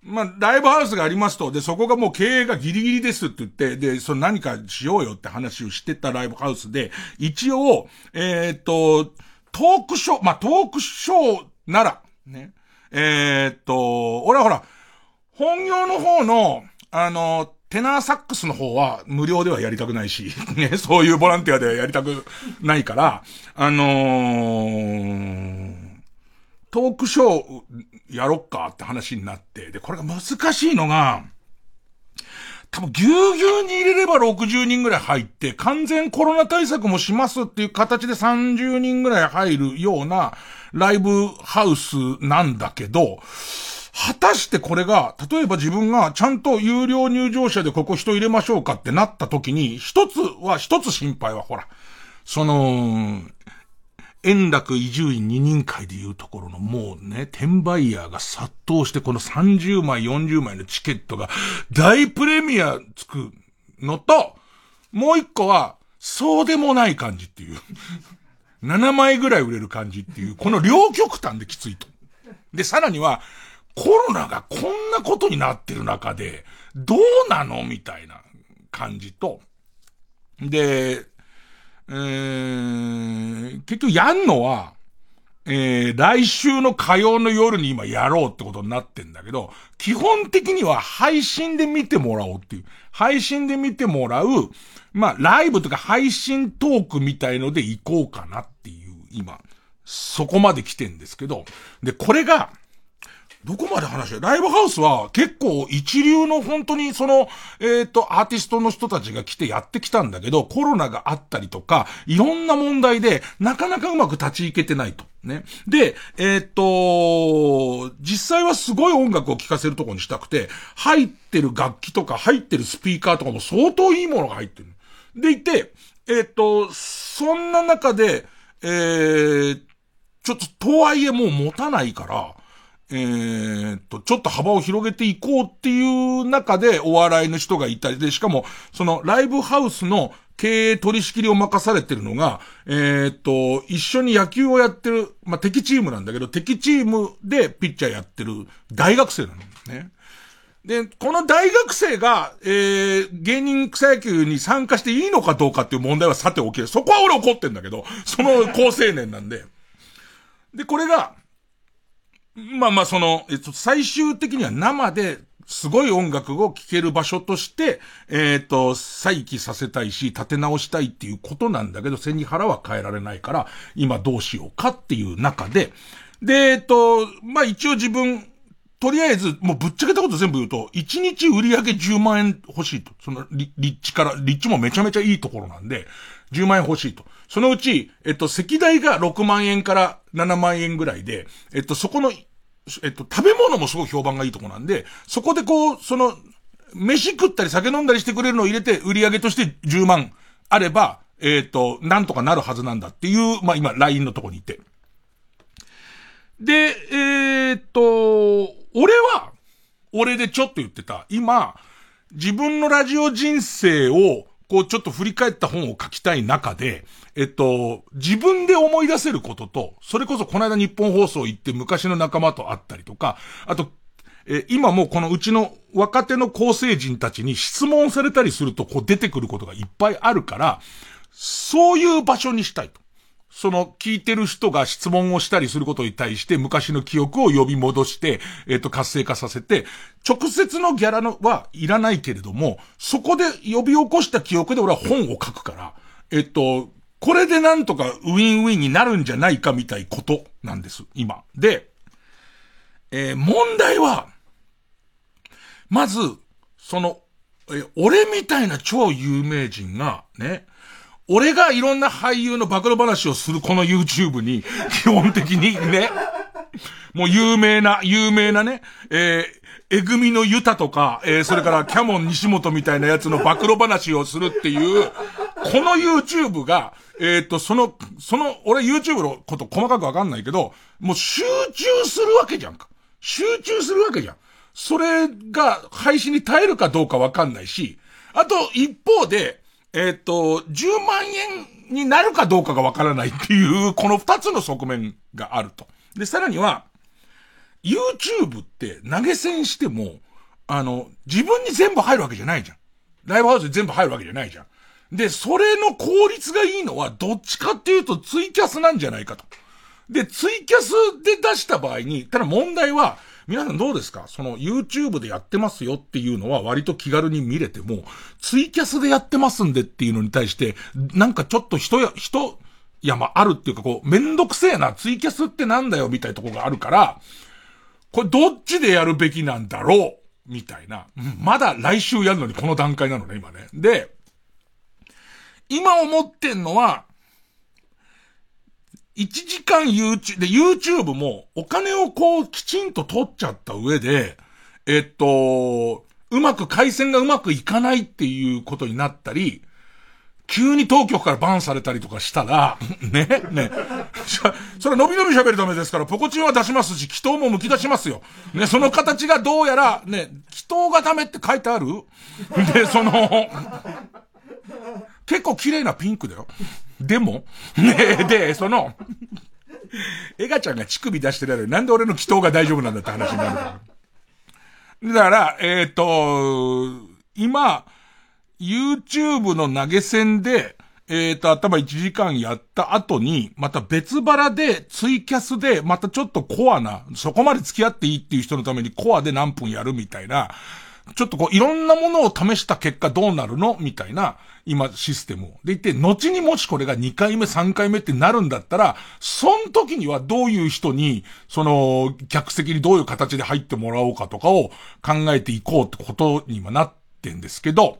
まあ、ライブハウスがありますと、で、そこがもう経営がギリギリですって言って、で、その何かしようよって話をしてたライブハウスで、一応、えー、っと、トークショー、まあ、トークショーなら、ね。えー、っと、俺はほら、本業の方の、あの、テナーサックスの方は無料ではやりたくないし、ね、そういうボランティアではやりたくないから、あのー、トークショーやろっかって話になって、で、これが難しいのが、多分ぎゅうぎゅうに入れれば60人ぐらい入って、完全コロナ対策もしますっていう形で30人ぐらい入るようなライブハウスなんだけど、果たしてこれが、例えば自分がちゃんと有料入場者でここ人入れましょうかってなった時に、一つは、一つ心配はほら、その、円楽移住院二人会でいうところのもうね、転売ヤーが殺到してこの30枚、40枚のチケットが大プレミアつくのと、もう一個は、そうでもない感じっていう。7枚ぐらい売れる感じっていう、この両極端できついと。で、さらには、コロナがこんなことになってる中で、どうなのみたいな感じと、で、えー、結局やんのは、えー、来週の火曜の夜に今やろうってことになってんだけど、基本的には配信で見てもらおうっていう。配信で見てもらう、まあ、ライブとか配信トークみたいので行こうかなっ、今、そこまで来てんですけど、で、これが、どこまで話してライブハウスは結構一流の本当にその、えっ、ー、と、アーティストの人たちが来てやってきたんだけど、コロナがあったりとか、いろんな問題で、なかなかうまく立ち行けてないと。ね。で、えっ、ー、と、実際はすごい音楽を聴かせるとこにしたくて、入ってる楽器とか入ってるスピーカーとかも相当いいものが入ってる。でいて、えっ、ー、と、そんな中で、えー、ちょっと、とはいえもう持たないから、えー、っと、ちょっと幅を広げていこうっていう中でお笑いの人がいたりで、しかも、そのライブハウスの経営取り仕切りを任されてるのが、えー、っと、一緒に野球をやってる、まあ、敵チームなんだけど、敵チームでピッチャーやってる大学生なのね。で、この大学生が、えー、芸人草野球に参加していいのかどうかっていう問題はさておきる。そこは俺怒ってんだけど、その高青年なんで。で、これが、まあまあその、えっと、最終的には生ですごい音楽を聴ける場所として、えっ、と、再起させたいし、立て直したいっていうことなんだけど、背に腹は変えられないから、今どうしようかっていう中で、で、えっ、と、まあ一応自分、とりあえず、もうぶっちゃけたこと全部言うと、1日売り上げ10万円欲しいと。その、立地から、立地もめちゃめちゃいいところなんで、10万円欲しいと。そのうち、えっと、席代が6万円から7万円ぐらいで、えっと、そこの、えっと、食べ物もすごい評判がいいとこなんで、そこでこう、その、飯食ったり酒飲んだりしてくれるのを入れて、売り上げとして10万あれば、えっと、なんとかなるはずなんだっていう、まあ、今、LINE のとこにいて。で、えー、っと、俺は、俺でちょっと言ってた、今、自分のラジオ人生を、こうちょっと振り返った本を書きたい中で、えっと、自分で思い出せることと、それこそこの間日本放送行って昔の仲間と会ったりとか、あと、え、今もこのうちの若手の構成人たちに質問されたりするとこう出てくることがいっぱいあるから、そういう場所にしたいと。その聞いてる人が質問をしたりすることに対して昔の記憶を呼び戻して、えっ、と、活性化させて、直接のギャラのはいらないけれども、そこで呼び起こした記憶で俺は本を書くから、えっ、と、これでなんとかウィンウィンになるんじゃないかみたいことなんです、今。で、えー、問題は、まず、その、え、俺みたいな超有名人が、ね、俺がいろんな俳優の暴露話をするこの YouTube に、基本的にね、もう有名な、有名なね、えー、えぐみのユタとか、えー、それからキャモン西本みたいなやつの暴露話をするっていう、この YouTube が、えっ、と、その、その、俺 YouTube のこと細かくわかんないけど、もう集中するわけじゃんか。集中するわけじゃん。それが配信に耐えるかどうかわかんないし、あと一方で、えっ、ー、と、10万円になるかどうかがわからないっていう、この二つの側面があると。で、さらには、YouTube って投げ銭しても、あの、自分に全部入るわけじゃないじゃん。ライブハウスに全部入るわけじゃないじゃん。で、それの効率がいいのは、どっちかっていうとツイキャスなんじゃないかと。で、ツイキャスで出した場合に、ただ問題は、皆さんどうですか？その YouTube でやってますよっていうのは割と気軽に見れても、ツイキャスでやってますんでっていうのに対して、なんかちょっと人や、人、いやまああるっていうかこう、めんどくせえな、ツイキャスってなんだよみたいなとこがあるから、これどっちでやるべきなんだろう？みたいな。まだ来週やるのにこの段階なのね、今ね。で、今思ってんのは、1時間 YouTube、で、YouTube もお金をこうきちんと取っちゃった上で、えっと、うまく回線がうまくいかないっていうことになったり、急に当局からバンされたりとかしたら、ね、ね。それ伸び伸び喋るためですから、ポコチンは出しますし、祈祷も剥き出しますよ。ね、その形がどうやら、ね、祈祷がダメって書いてある？で、その、結構綺麗なピンクだよ。でも、ねで、その、エガちゃんが乳首出してるやろなんで俺の祈祷が大丈夫なんだって話になるから。だから、えっ、ー、と、今、YouTube の投げ銭で、えっ、ー、と、頭1時間やった後に、また別腹で、ツイキャスで、またちょっとコアな、そこまで付き合っていいっていう人のためにコアで何分やるみたいな、ちょっとこう、いろんなものを試した結果どうなるの？みたいな、今、システムを。でいて、後にもしこれが2回目、3回目ってなるんだったら、その時にはどういう人に、その、客席にどういう形で入ってもらおうかとかを考えていこうってことにはなってんですけど、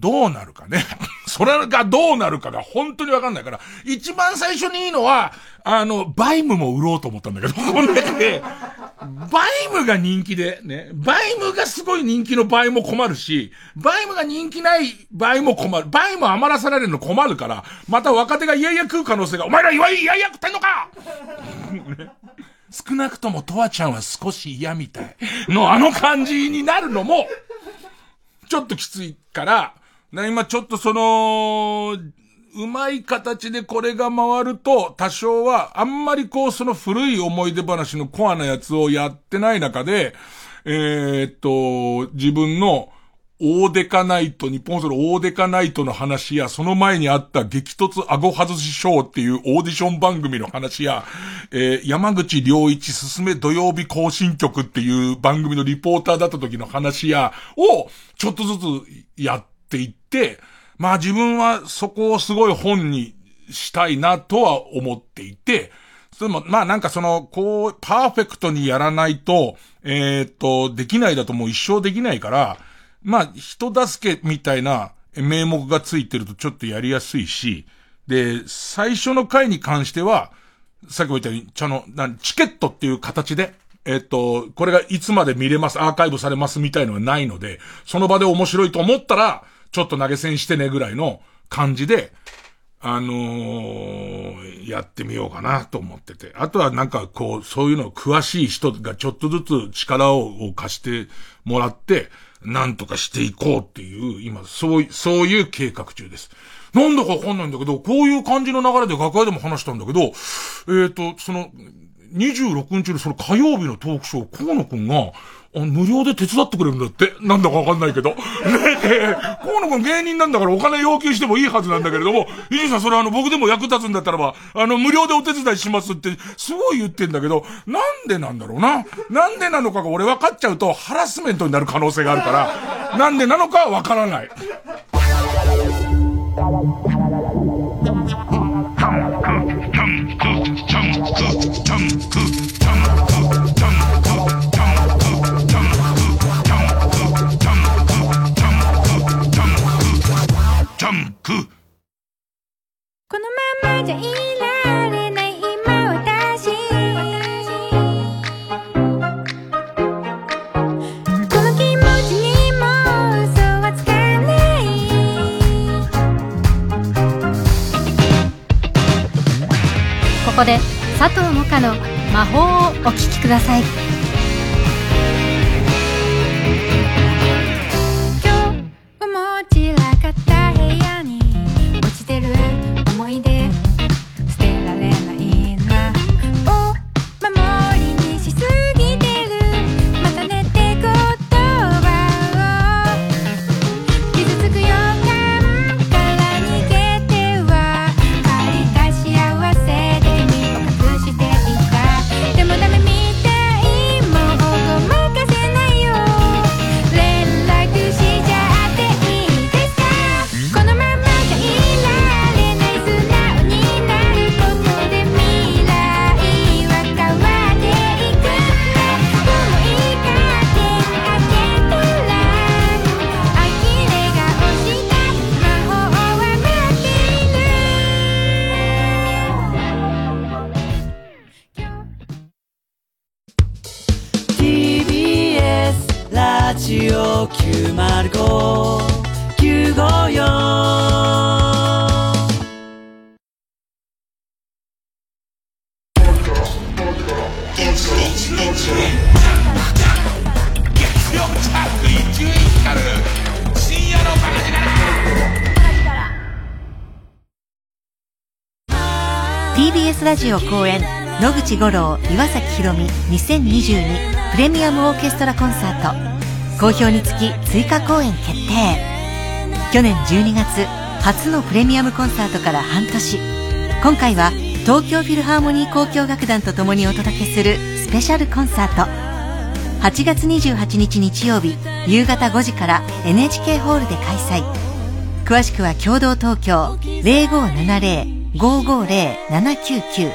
どうなるかね。それがどうなるかが本当にわかんないから、一番最初にいいのは、あの、バイムも売ろうと思ったんだけど、この中で、バイムが人気で、ね、バイムがすごい人気の場合も困るし、バイムが人気ない場合も困る。バイム余らされるの困るから、また若手がいやいや食う可能性が、お前らいやいや食ってんのか 少なくともトワちゃんは少し嫌みたい。のあの感じになるのも、ちょっときついから、な、今ちょっとその、うまい形でこれが回ると、多少は、あんまりこう、その古い思い出話のコアなやつをやってない中で、えー、っと、自分の、大デカナイト、日本その大デカナイトの話や、その前にあった激突顎外しショーっていうオーディション番組の話や、えー、山口良一すすめ土曜日更新曲っていう番組のリポーターだった時の話や、を、ちょっとずつやっていって、まあ自分はそこをすごい本にしたいなとは思っていて、でも、まあなんかその、こう、パーフェクトにやらないと、えー、っと、できないだともう一生できないから、まあ、人助けみたいな名目がついてるとちょっとやりやすいし、で、最初の回に関しては、さっきも言ったように、ちゃの、なチケットっていう形で、えっと、これがいつまで見れます、アーカイブされますみたいのはないので、その場で面白いと思ったら、ちょっと投げ銭してねぐらいの感じで、あのー、やってみようかなと思ってて。あとはなんかこう、そういうの詳しい人がちょっとずつ力を貸してもらって、なんとかしていこうっていう、今、そう、そういう計画中です。なんだかわかんないんだけど、こういう感じの流れで楽屋でも話したんだけど、えっ、ー、と、その、26日のその火曜日のトークショー、河野くんが、無料で手伝ってくれるんだって。なんだかわかんないけど。ねえ、河野くん芸人なんだからお金要求してもいいはずなんだけれども、伊集さんそれあの僕でも役立つんだったらば、あの無料でお手伝いしますって、すごい言ってんだけど、なんでなんだろうな。なんでなのかが俺分かっちゃうとハラスメントになる可能性があるから、なんでなのかはわからない。このままじゃいられない今私この気持ちにも嘘はつかない。ここで佐藤萌歌の魔法をお聴きくださいオ公演野口五郎岩崎宏美2022プレミアムオーケストラコンサート。好評につき追加公演決定。去年12月初のプレミアムコンサートから半年。今回は東京フィルハーモニー交響楽団と共にお届けするスペシャルコンサート。8月28日日曜日夕方5時から NHK ホールで開催。詳しくは共同東京0570 550-799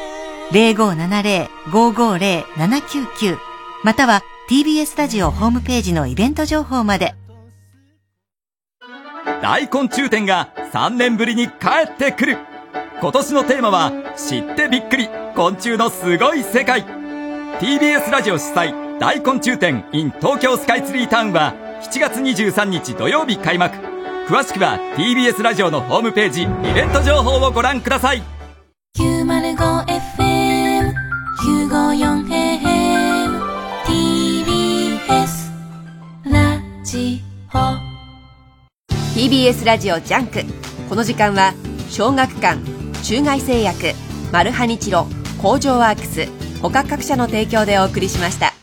0570-550-799または TBS ラジオホームページのイベント情報まで。大昆虫展が3年ぶりに帰ってくる。今年のテーマは知ってびっくり昆虫のすごい世界。TBS ラジオ主催大昆虫展 in 東京スカイツリータウンは7月23日土曜日開幕。詳しくは TBS ラジオのホームページイベント情報をご覧ください。905FM954AM TBS ラジオ。TBS ラジオ JUNK。この時間は小学館中外製薬マルハニチロ工場ワークス他各社の提供でお送りしました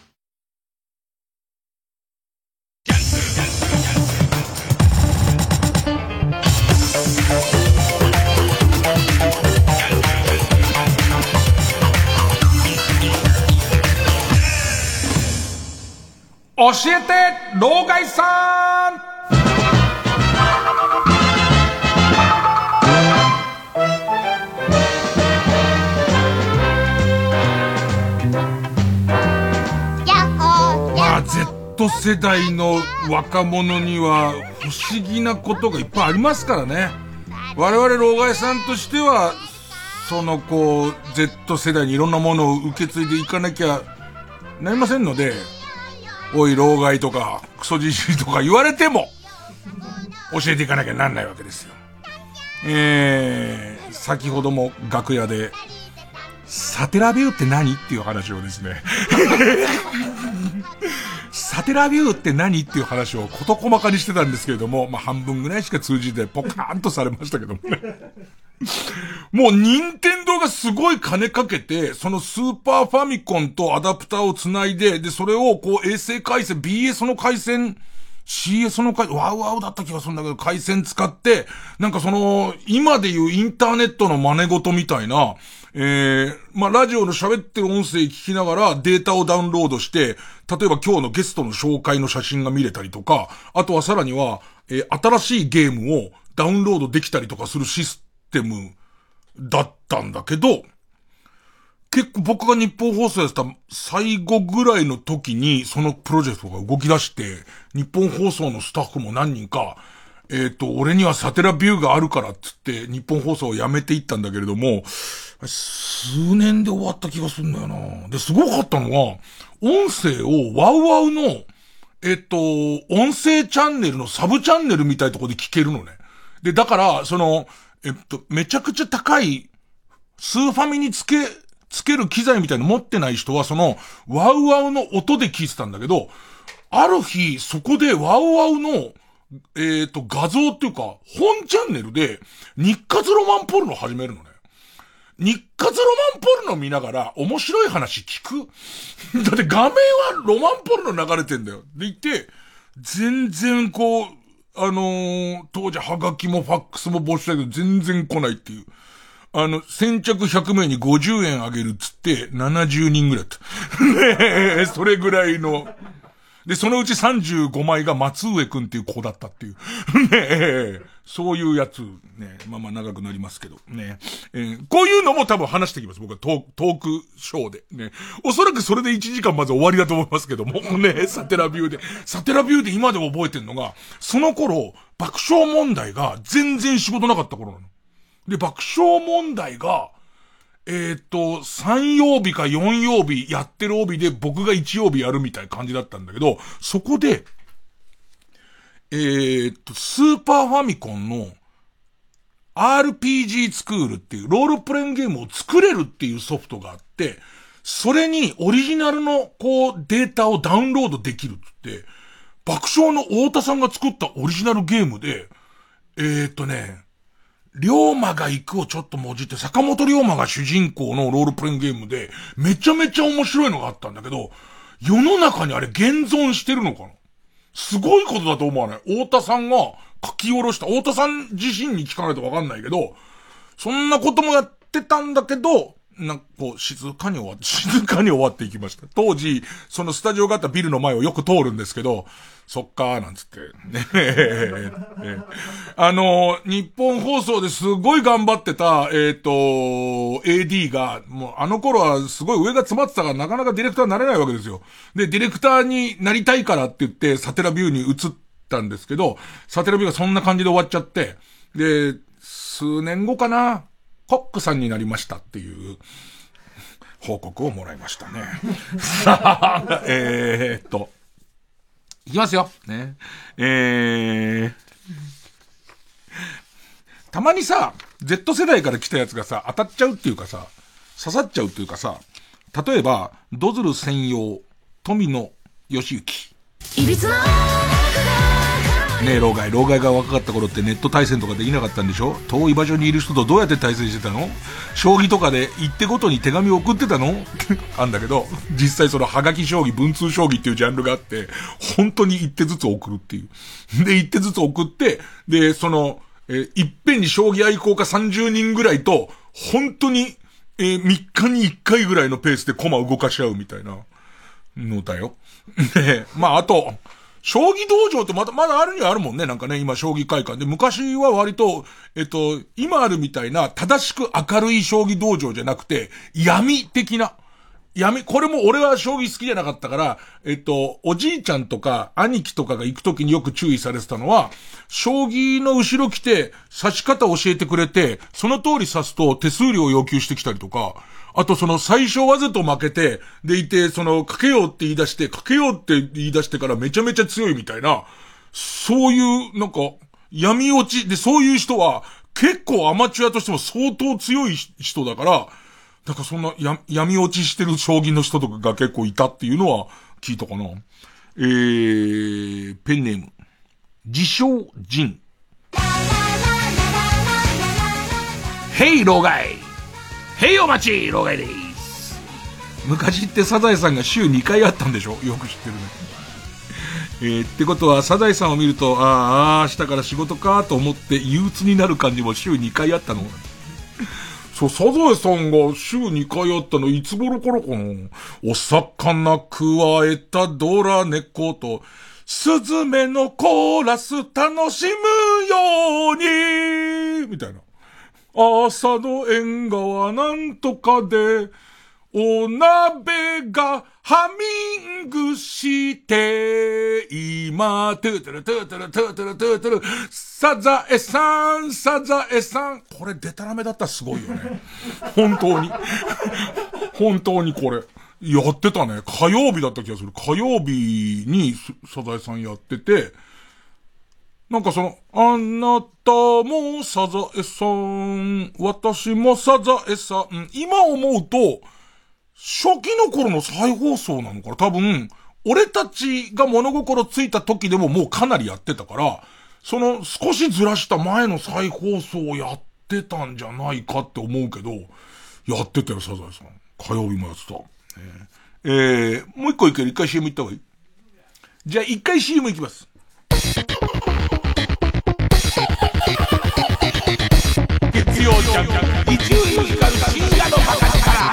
教えて老害さん。まあ Z 世代の若者には不思議なことがいっぱいありますからね。我々老害さんとしては、そのこう、Z 世代にいろんなものを受け継いでいかなきゃなりませんので、おい老害とか、クソじじいとか言われても、教えていかなきゃなんないわけですよ。えー、先ほども楽屋で、サテラビューって何っていう話をですね。サテラビューって何っていう話を事細かにしてたんですけれども、まあ、半分ぐらいしか通じてポカーンとされましたけどもね。もう、任天堂がすごい金かけて、そのスーパーファミコンとアダプターをつないで、で、それをこう衛星回線、BS の回線、CS の回、ワウワウだった気がするんだけど、回線使って、なんかその、今でいうインターネットの真似事みたいな、えー、まあ、ラジオの喋ってる音声聞きながらデータをダウンロードして、例えば今日のゲストの紹介の写真が見れたりとか、あとはさらには、えー、新しいゲームをダウンロードできたりとかするシステムだったんだけど、結構僕が日本放送やってた最後ぐらいの時にそのプロジェクトが動き出して、日本放送のスタッフも何人か、えっ、ー、と、俺にはサテラビューがあるからっつって日本放送を辞めていったんだけれども、数年で終わった気がするんだよな。で、すごかったのは、音声をワウワウの、えっ、と、音声チャンネルのサブチャンネルみたいなとこで聞けるのね。で、だから、その、えっと、めちゃくちゃ高い、スーファミにつけ、つける機材みたいの持ってない人は、その、ワウワウの音で聞いてたんだけど、ある日、そこでワウワウの、えっ、ー、と、画像っていうか、本チャンネルで、日活ロマンポルノ始めるのね。日活ロマンポルノ見ながら、面白い話聞く だって画面はロマンポルノ流れてんだよ。でいて、全然こう、あのー、当時ハガキもファックスも募集したけど全然来ないっていう。あの、先着100名に50円あげるっつって70人ぐらいった。ねえ、それぐらいの。で、そのうち35枚が松上くんっていう子だったっていう。ねえ、そういうやつ、ね、まあまあ長くなりますけど、ね。えー、こういうのも多分話してきます。僕はトートークショーで。ね。おそらくそれで1時間まず終わりだと思いますけども、ね、サテラビューで。サテラビューで今でも覚えてるのが、その頃、爆笑問題が全然仕事なかった頃なの。で、爆笑問題が、えっ、ー、と、3曜日か4曜日やってる帯で僕が1曜日やるみたいな感じだったんだけど、そこで、えーっと、スーパーファミコンの RPG スクールっていうロールプレインゲームを作れるっていうソフトがあって、それにオリジナルのこうデータをダウンロードできるっつって、爆笑の太田さんが作ったオリジナルゲームで、えーっとね、龍馬が行くをちょっともじって、坂本龍馬が主人公のロールプレインゲームで、めちゃめちゃ面白いのがあったんだけど、世の中にあれ現存してるのかなすごいことだと思わない？太田さんが書き下ろした、太田さん自身に聞かないとわかんないけど、そんなこともやってたんだけど、なんかこう、静かに終わって、静かに終わっていきました。当時、そのスタジオがあったビルの前をよく通るんですけど、そっかーなんつって、あの、日本放送ですごい頑張ってた、えっ、と、AD が、もうあの頃はすごい上が詰まってたからなかなかディレクターになれないわけですよ。で、ディレクターになりたいからって言って、サテラビューに移ったんですけど、サテラビューがそんな感じで終わっちゃって、で、数年後かな、コックさんになりましたっていう、報告をもらいましたね。さ あ、えーっと、いきますよ。ね。えー、たまにさ、Z 世代から来たやつがさ、当たっちゃうっていうかさ、刺さっちゃうっていうかさ、例えば、ドズル専用、富野義行。いびつなねえ、老害。老害が若かった頃ってネット対戦とかできなかったんでしょ？遠い場所にいる人とどうやって対戦してたの？将棋とかで一手ごとに手紙を送ってたの？あんだけど、実際そのハガキ将棋、文通将棋っていうジャンルがあって、本当に一手ずつ送るっていう。で、一手ずつ送って、で、その、えいっぺんに将棋愛好家30人ぐらいと、本当に、えー3日に1回ぐらいのペースで駒動かし合うみたいなのだよ。で、まあ、あと、将棋道場ってまだ、まだあるにはあるもんね。なんかね、今、将棋会館で。昔は割と、えっと、今あるみたいな、正しく明るい将棋道場じゃなくて、闇的な。闇、これも俺は将棋好きじゃなかったから、えっと、おじいちゃんとか兄貴とかが行くときによく注意されてたのは、将棋の後ろ来て、指し方教えてくれて、その通り指すと手数料を要求してきたりとか、あとその最初わざと負けて、でいて、その、かけようって言い出して、かけようって言い出してからめちゃめちゃ強いみたいな、そういう、なんか、闇落ち、で、そういう人は、結構アマチュアとしても相当強い人だから、なんかそんな闇落ちしてる将棋の人とかが結構いたっていうのは聞いたかな。えー、ペンネーム。自称人。ヘイ、老害ヘイお待ち老害です昔ってサザエさんが週2回あったんでしょ？よく知ってるね。えー、ってことは、サザエさんを見ると、ああ、明日から仕事かと思って憂鬱になる感じも週2回あったの。そう、サザエさんが週2回あったの、いつ頃からかな？お魚くわえたドラ猫と、スズメのコーラス楽しむようにみたいな。朝の縁側なんとかで、お鍋がハミングして、今、トゥートゥルトゥートゥルトゥートゥルトゥートゥル、サザエさん、サザエさん。これデタラメだったらすごいよね。本当に。本当にこれ。やってたね。火曜日だった気がする。火曜日にサザエさんやってて、なんかその、あなたもサザエさん、私もサザエさん、今思うと、初期の頃の再放送なのかな？多分、俺たちが物心ついた時でももうかなりやってたから、その少しずらした前の再放送をやってたんじゃないかって思うけど、やってたよ、サザエさん。火曜日もやってた。えー、えもう一個いける一回 CM 行った方がいいじゃあ一回 CM 行きます。月曜ジャンク、伊集院光深夜のバ。ー。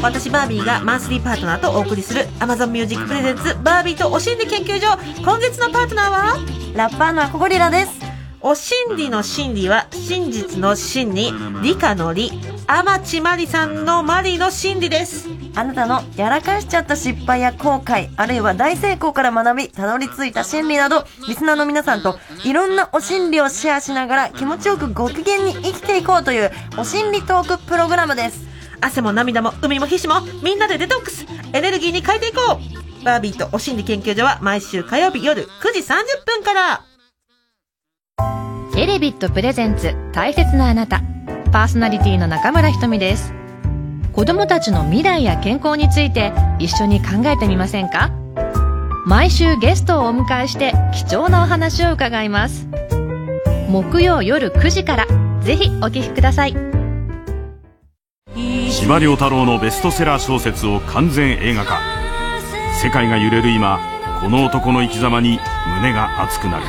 私バービーがマンスリーパートナーとお送りする Amazon Music Presents バービーとお心理研究所。今月のパートナーは？ラッパーのアコゴリラです。お心理の心理は真実の真に理科の理天地まりさんのマリの心理です。あなたのやらかしちゃった失敗や後悔、あるいは大成功から学び、たどり着いた心理など、リスナーの皆さんといろんなお心理をシェアしながら気持ちよくご機嫌に生きていこうというお心理トークプログラムです。汗も涙も海も皮脂もみんなでデトックスエネルギーに変えていこうバービーとお心理研究所は毎週火曜日夜9時30分からエレビットプレゼンツ大切なあなた。パーソナリティの中村ひとみです。子供たちの未来や健康について一緒に考えてみませんか？毎週ゲストをお迎えして貴重なお話を伺います。木曜夜9時からぜひお聞きください。司馬遼太郎のベストセラー小説を完全映画化。世界が揺れる今この男の生き様に胸が熱くなる。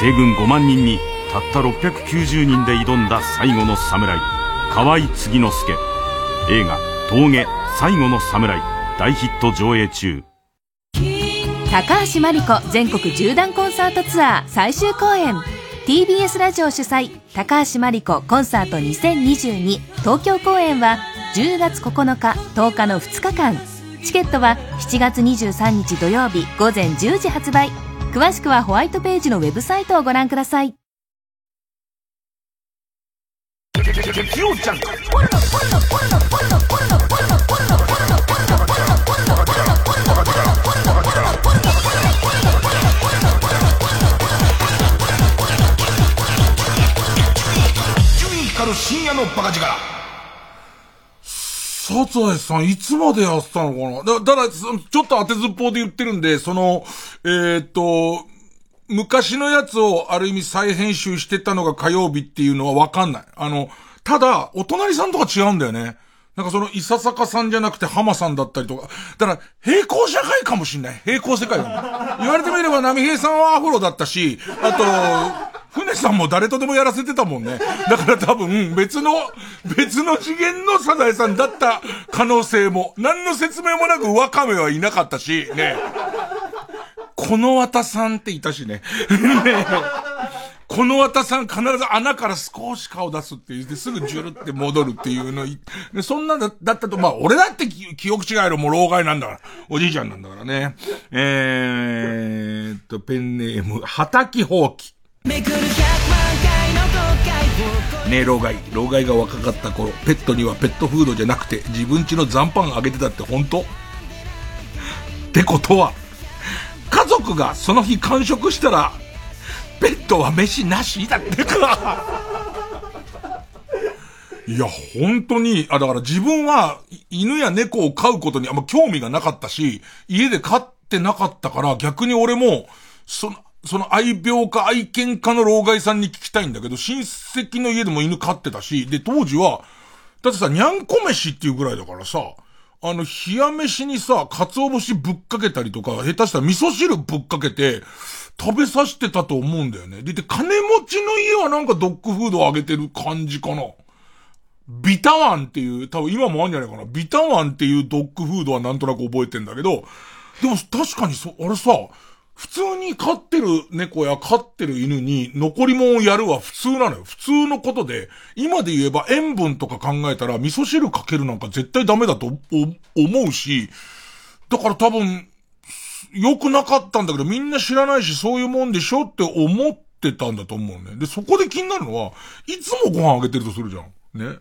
西軍5万人にたった690人で挑んだ最後の侍河合継之助。映画「峠最後の侍」大ヒット上映中。高橋真理子全国縦断コンサートツアー最終公演。TBS ラジオ主催高橋真理子コンサート2022東京公演は10月9日10日の2日間。チケットは7月23日土曜日午前10時発売。詳しくはホワイトページのウェブサイトをご覧ください光る深夜のバカ力。サザエさん、いつまでやってたのかな？だ、だ、ちょっと当てずっぽうで言ってるんで、その、えーっと、昔のやつをある意味再編集してたのが火曜日っていうのはわかんない。あの、ただ、お隣さんとか違うんだよね。なんかその、伊佐坂さんじゃなくて浜さんだったりとか。だから、平行社会かもしんない。平行世界だ 言われてみれば、波平さんはアフロだったし、あと、船さんも誰とでもやらせてたもんね。だから多分、別の、別の次元のサザエさんだった可能性も、何の説明もなくワカメはいなかったし、ね。この綿さんっていたしね。ねこの綿さん必ず穴から少し顔出すって言ってすぐジュルって戻るっていうの、そんなだだったと、まあ俺だって記憶違いのもう老害なんだから。おじいちゃんなんだからね。えーっと、ペンネーム、畑放棄。ねえ、老害。老害が若かった頃、ペットにはペットフードじゃなくて、自分家の残飯あげてたって本当？ってことは、家族がその日完食したら、ペットは飯なしだってか。いや、本当に、あ、だから自分は、犬や猫を飼うことにあんま興味がなかったし、家で飼ってなかったから、逆に俺も、その、その愛病か愛犬かの老害さんに聞きたいんだけど、親戚の家でも犬飼ってたし、で、当時は、だってさ、にゃんこ飯っていうぐらいだからさ、あの、冷や飯にさ、鰹節ぶっかけたりとか、下手したら味噌汁ぶっかけて、食べさせてたと思うんだよね。で、で、金持ちの家はなんかドッグフードをあげてる感じかな。ビタワンっていう、多分今もあるんじゃないかな。ビタワンっていうドッグフードはなんとなく覚えてんだけど、でも確かにそ、あれさ、普通に飼ってる猫や飼ってる犬に残り物をやるは普通なのよ。普通のことで、今で言えば塩分とか考えたら味噌汁かけるなんか絶対ダメだと思うし、だから多分、良くなかったんだけどみんな知らないしそういうもんでしょって思ってたんだと思うね。で、そこで気になるのは、いつもご飯あげてるとするじゃん。ね。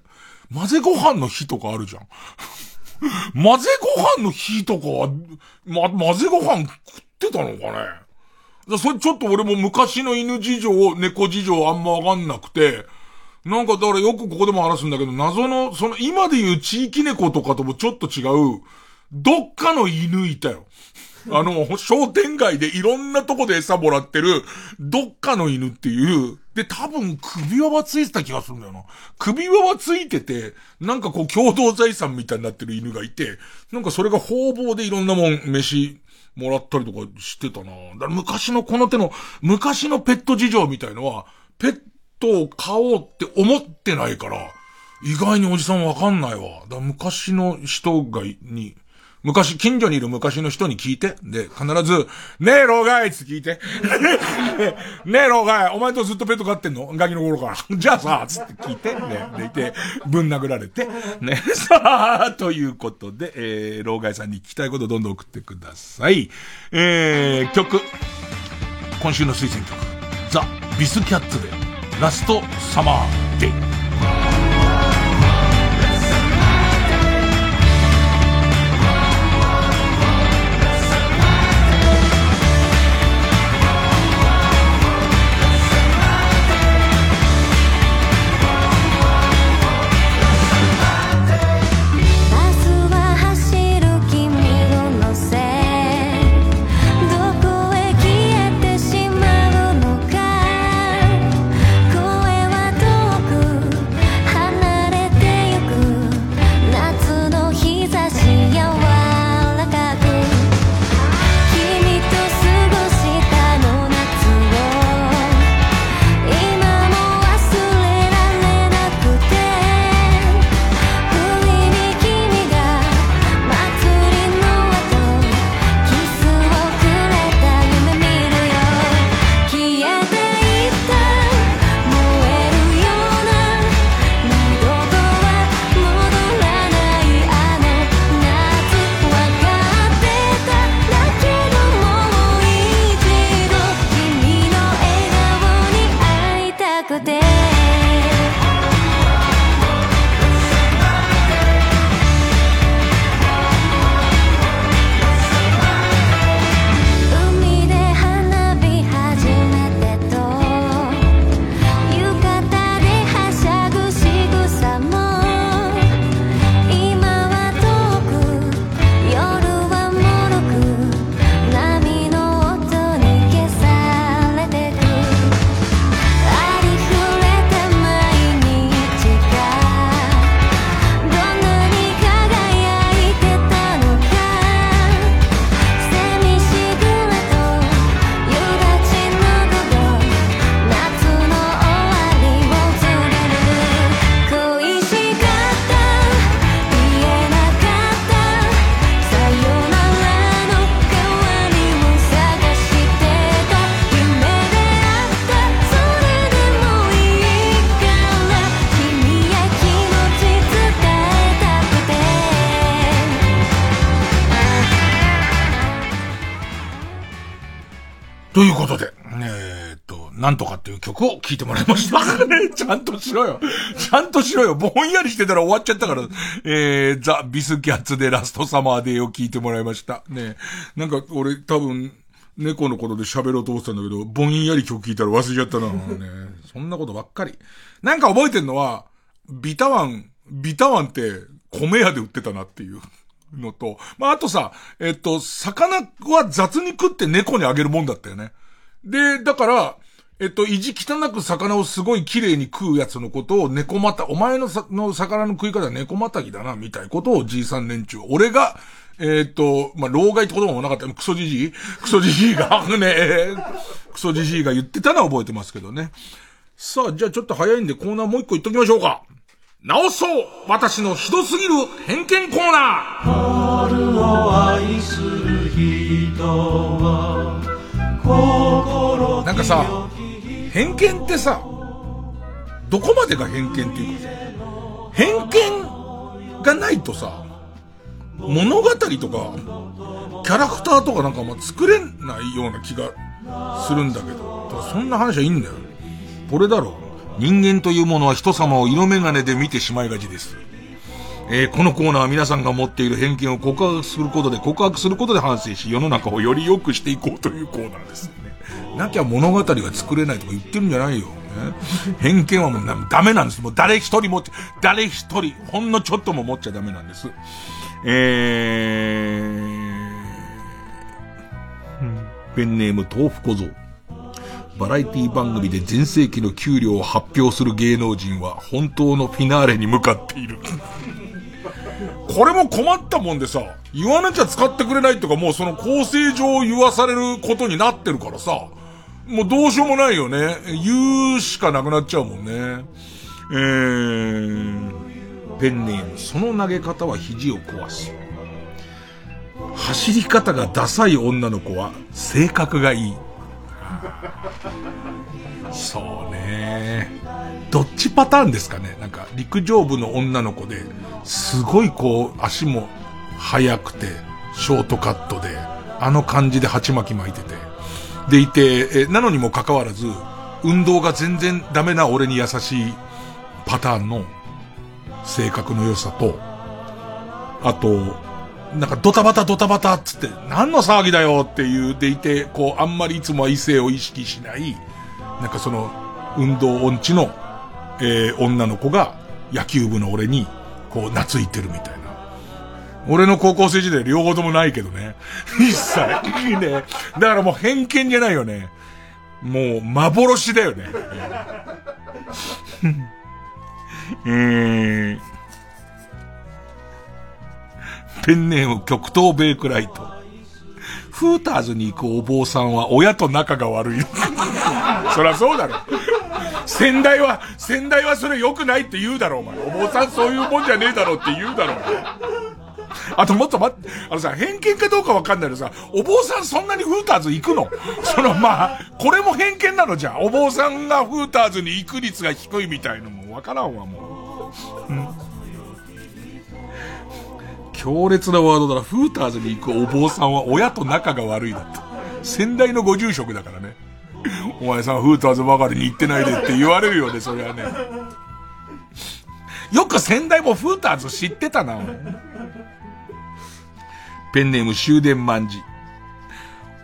混ぜご飯の日とかあるじゃん。混ぜご飯の日とかは、ま、混ぜご飯食ってたのかねだそれちょっと俺も昔の犬事情、猫事情あんまわかんなくて、なんかだからよくここでも話すんだけど、謎の、その今で言う地域猫とかともちょっと違う、どっかの犬いたよ。あの、商店街でいろんなとこで餌もらってる、どっかの犬っていう、で、多分首輪はついてた気がするんだよな。首輪はついてて、なんかこう共同財産みたいになってる犬がいて、なんかそれが方々でいろんなもん、飯、もらったりとかしてたなだから昔のこの手の、昔のペット事情みたいのは、ペットを飼おうって思ってないから、意外におじさんわかんないわ。だ昔の人が、に、昔、近所にいる昔の人に聞いて。で、必ず、ねえ、老害って聞いて。ねえ、老害、お前とずっとペット飼ってんの？ガキの頃から。じゃあさ、つって聞いて。ね、でいて、ぶん殴られて。ね、さあ、ということで、えー、老害さんに聞きたいことどんどん送ってください。えー、曲。今週の推薦曲。ザ・ビスキャッツで、ラストサマーデイ。いう曲を聴いてもらいました。ね、ちゃんとしろよ。ちゃんとしろよ。ぼんやりしてたら終わっちゃったから。えー、ザ・ビスキャッツでラストサマーデーを聴いてもらいました。ね、なんか俺多分、猫のことで喋ろうと思ってたんだけど、ぼんやり曲聴いたら忘れちゃったな。ね、そんなことばっかり。なんか覚えてんのは、ビタワン、ビタワンって米屋で売ってたなっていう。のと、まあ、あとさ、えっと、魚は雑に食って猫にあげるもんだったよね。で、だから、えっと、意地汚く魚をすごい綺麗に食うやつのことを猫また、お前のさの魚の食い方は猫またぎだな、みたいなことをじいさん連中、俺が、えっと、まあ、老害って言葉もなかったクソじじいクソじじいが、ね、クソじじいが言ってたのは覚えてますけどね。さあ、じゃあちょっと早いんでコーナーもう一個言っときましょうか。直そう私のひどすぎる偏見コーナー春を愛する人は心なんかさ、偏見ってさ、どこまでが偏見っていうかさ、偏見がないとさ、物語とか、キャラクターとかなんかまあ作れないような気がするんだけど、だそんな話はいいんだよ。これだろ。人間というものは人様を色眼鏡で見てしまいがちです。えーこのコーナーは皆さんが持っている偏見を告白することで、告白することで反省し、世の中をより良くしていこうというコーナーです。なきゃ物語が作れないとか言ってるんじゃないよ。ね、偏見はもうなダメなんです。もう誰一人持って、誰一人、ほんのちょっとも持っちゃダメなんです。えー、ペンネーム豆腐小僧。バラエティ番組で全盛期の給料を発表する芸能人は本当のフィナーレに向かっている。これも困ったもんでさ、言わなきゃ使ってくれないとかもうその構成上言わされることになってるからさ、もうどうしようもないよね。言うしかなくなっちゃうもんね。えー、ペンネーム、その投げ方は肘を壊す。走り方がダサい女の子は性格がいい。そうね。どっちパターンですかね？なんか陸上部の女の子で、すごいこう足も速くて、ショートカットで、あの感じで鉢巻き巻いてて。でいて、え、なのにもかかわらず、運動が全然ダメな俺に優しいパターンの性格の良さと、あと、なんかドタバタドタバタっつって、何の騒ぎだよっていうでいて、こう、あんまりいつもは異性を意識しない、なんかその、運動音痴の、えー、女の子が野球部の俺に、こう、懐いてるみたいな。俺の高校生時代両方ともないけどね。一切。いいね。だからもう偏見じゃないよね。もう幻だよね。え ー、ペンネーム極東ベイクライト。フーターズに行くお坊さんは親と仲が悪い。そりゃそうだろ。先代は、先代はそれ良くないって言うだろ、お前。お坊さんそういうもんじゃねえだろって言うだろ。あともっと待って、あのさ、偏見かどうかわかんないけどさ、お坊さんそんなにフーターズ行くの？そのまあ、これも偏見なのじゃ。お坊さんがフーターズに行く率が低いみたいのもわからんわ、もう。うん。強烈なワードだな。フーターズに行くお坊さんは親と仲が悪いだって。先代のご住職だからね。お前さんフーターズばかりに行ってないでって言われるよね、そりゃね。よく先代もフーターズ知ってたな、ペンネーム終電万事。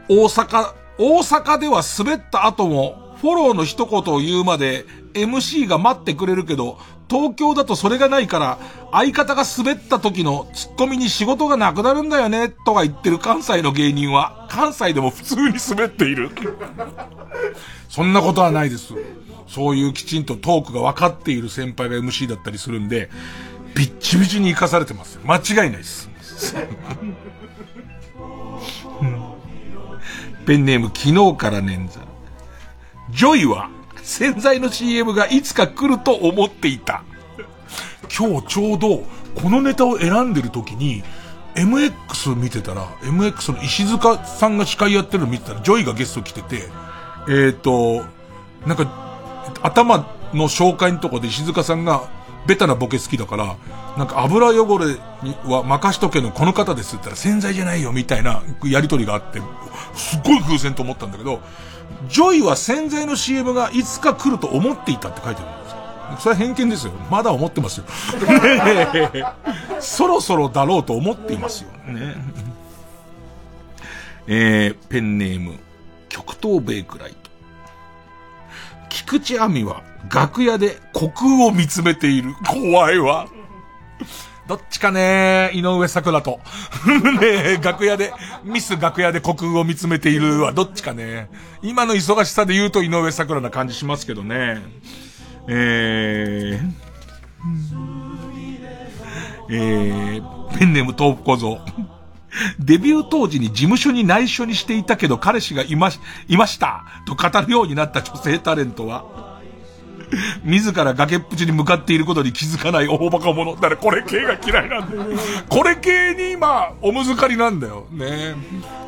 大阪、大阪では滑った後も、フォローの一言を言うまで MC が待ってくれるけど、東京だとそれがないから、相方が滑った時のツッコミに仕事がなくなるんだよね、とか言ってる関西の芸人は、関西でも普通に滑っている。そんなことはないです。そういうきちんとトークが分かっている先輩が MC だったりするんで、ビッチビチに生かされてます。間違いないです。ペンネーム昨日から捻挫。ジョイは洗剤の CM がいつか来ると思っていた。今日ちょうどこのネタを選んでる時に MX 見てたら、MX の石塚さんが司会やってるの見てたら、ジョイがゲスト来てて、えっ、ー、と、なんか、頭の紹介のとこで石塚さんが、ベタなボケ好きだから、なんか油汚れは任しとけのこの方ですって言ったら洗剤じゃないよみたいなやりとりがあって、すっごい偶然と思ったんだけど、ジョイは洗剤の CM がいつか来ると思っていたって書いてあるんですよ。それは偏見ですよ。まだ思ってますよ。そろそろだろうと思っていますよ。ね。えー、ペンネーム、極東ベイクライト。菊池亜美は楽屋で虚空を見つめている。怖いわ。どっちかね井上桜と。ね楽屋で、ミス楽屋で虚空を見つめているはどっちかね今の忙しさで言うと井上桜な感じしますけどね。えー、えー、ペンネーム豆腐小僧。デビュー当時に事務所に内緒にしていたけど彼氏がいま、いましたと語るようになった女性タレントは、自ら崖っぷちに向かっていることに気づかない大バカ者。だからこれ系が嫌いなんだよ。これ系に今、おむずかりなんだよ。ね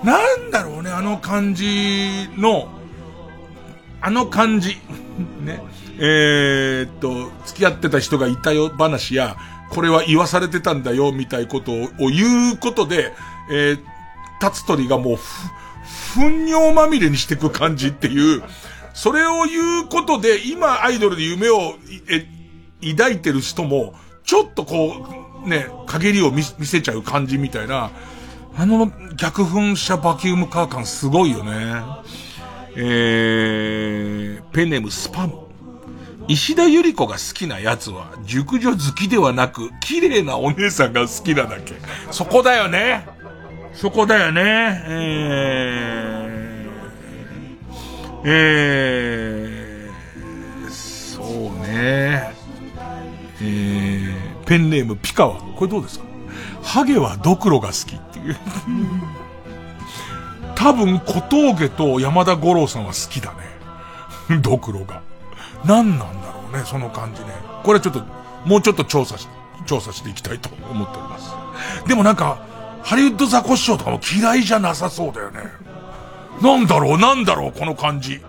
なんだろうね、あの感じの、あの感じ。ね。えー、っと、付き合ってた人がいたよ話や、これは言わされてたんだよ、みたいことを言うことで、えー、立つ鳥がもう、ふ、糞尿まみれにしてく感じっていう、それを言うことで、今アイドルで夢を、え、抱いてる人も、ちょっとこう、ね、陰りを見せちゃう感じみたいな、あの逆噴射バキュームカー感すごいよね。えー、ペネムスパム。石田ゆり子が好きなやつは、熟女好きではなく、綺麗なお姉さんが好きなだけ。そこだよね。そこだよね。えー、えー、そうね。えー、ペンネームピカワ。これどうですか？ハゲはドクロが好きっていう。多分小峠と山田五郎さんは好きだね。ドクロが。何なんだろうね、その感じね。これちょっと、もうちょっと調査し、調査していきたいと思っております。でもなんか、ハリウッドザコシショウとかも嫌いじゃなさそうだよね。なんだろう、なんだろう、この感じ。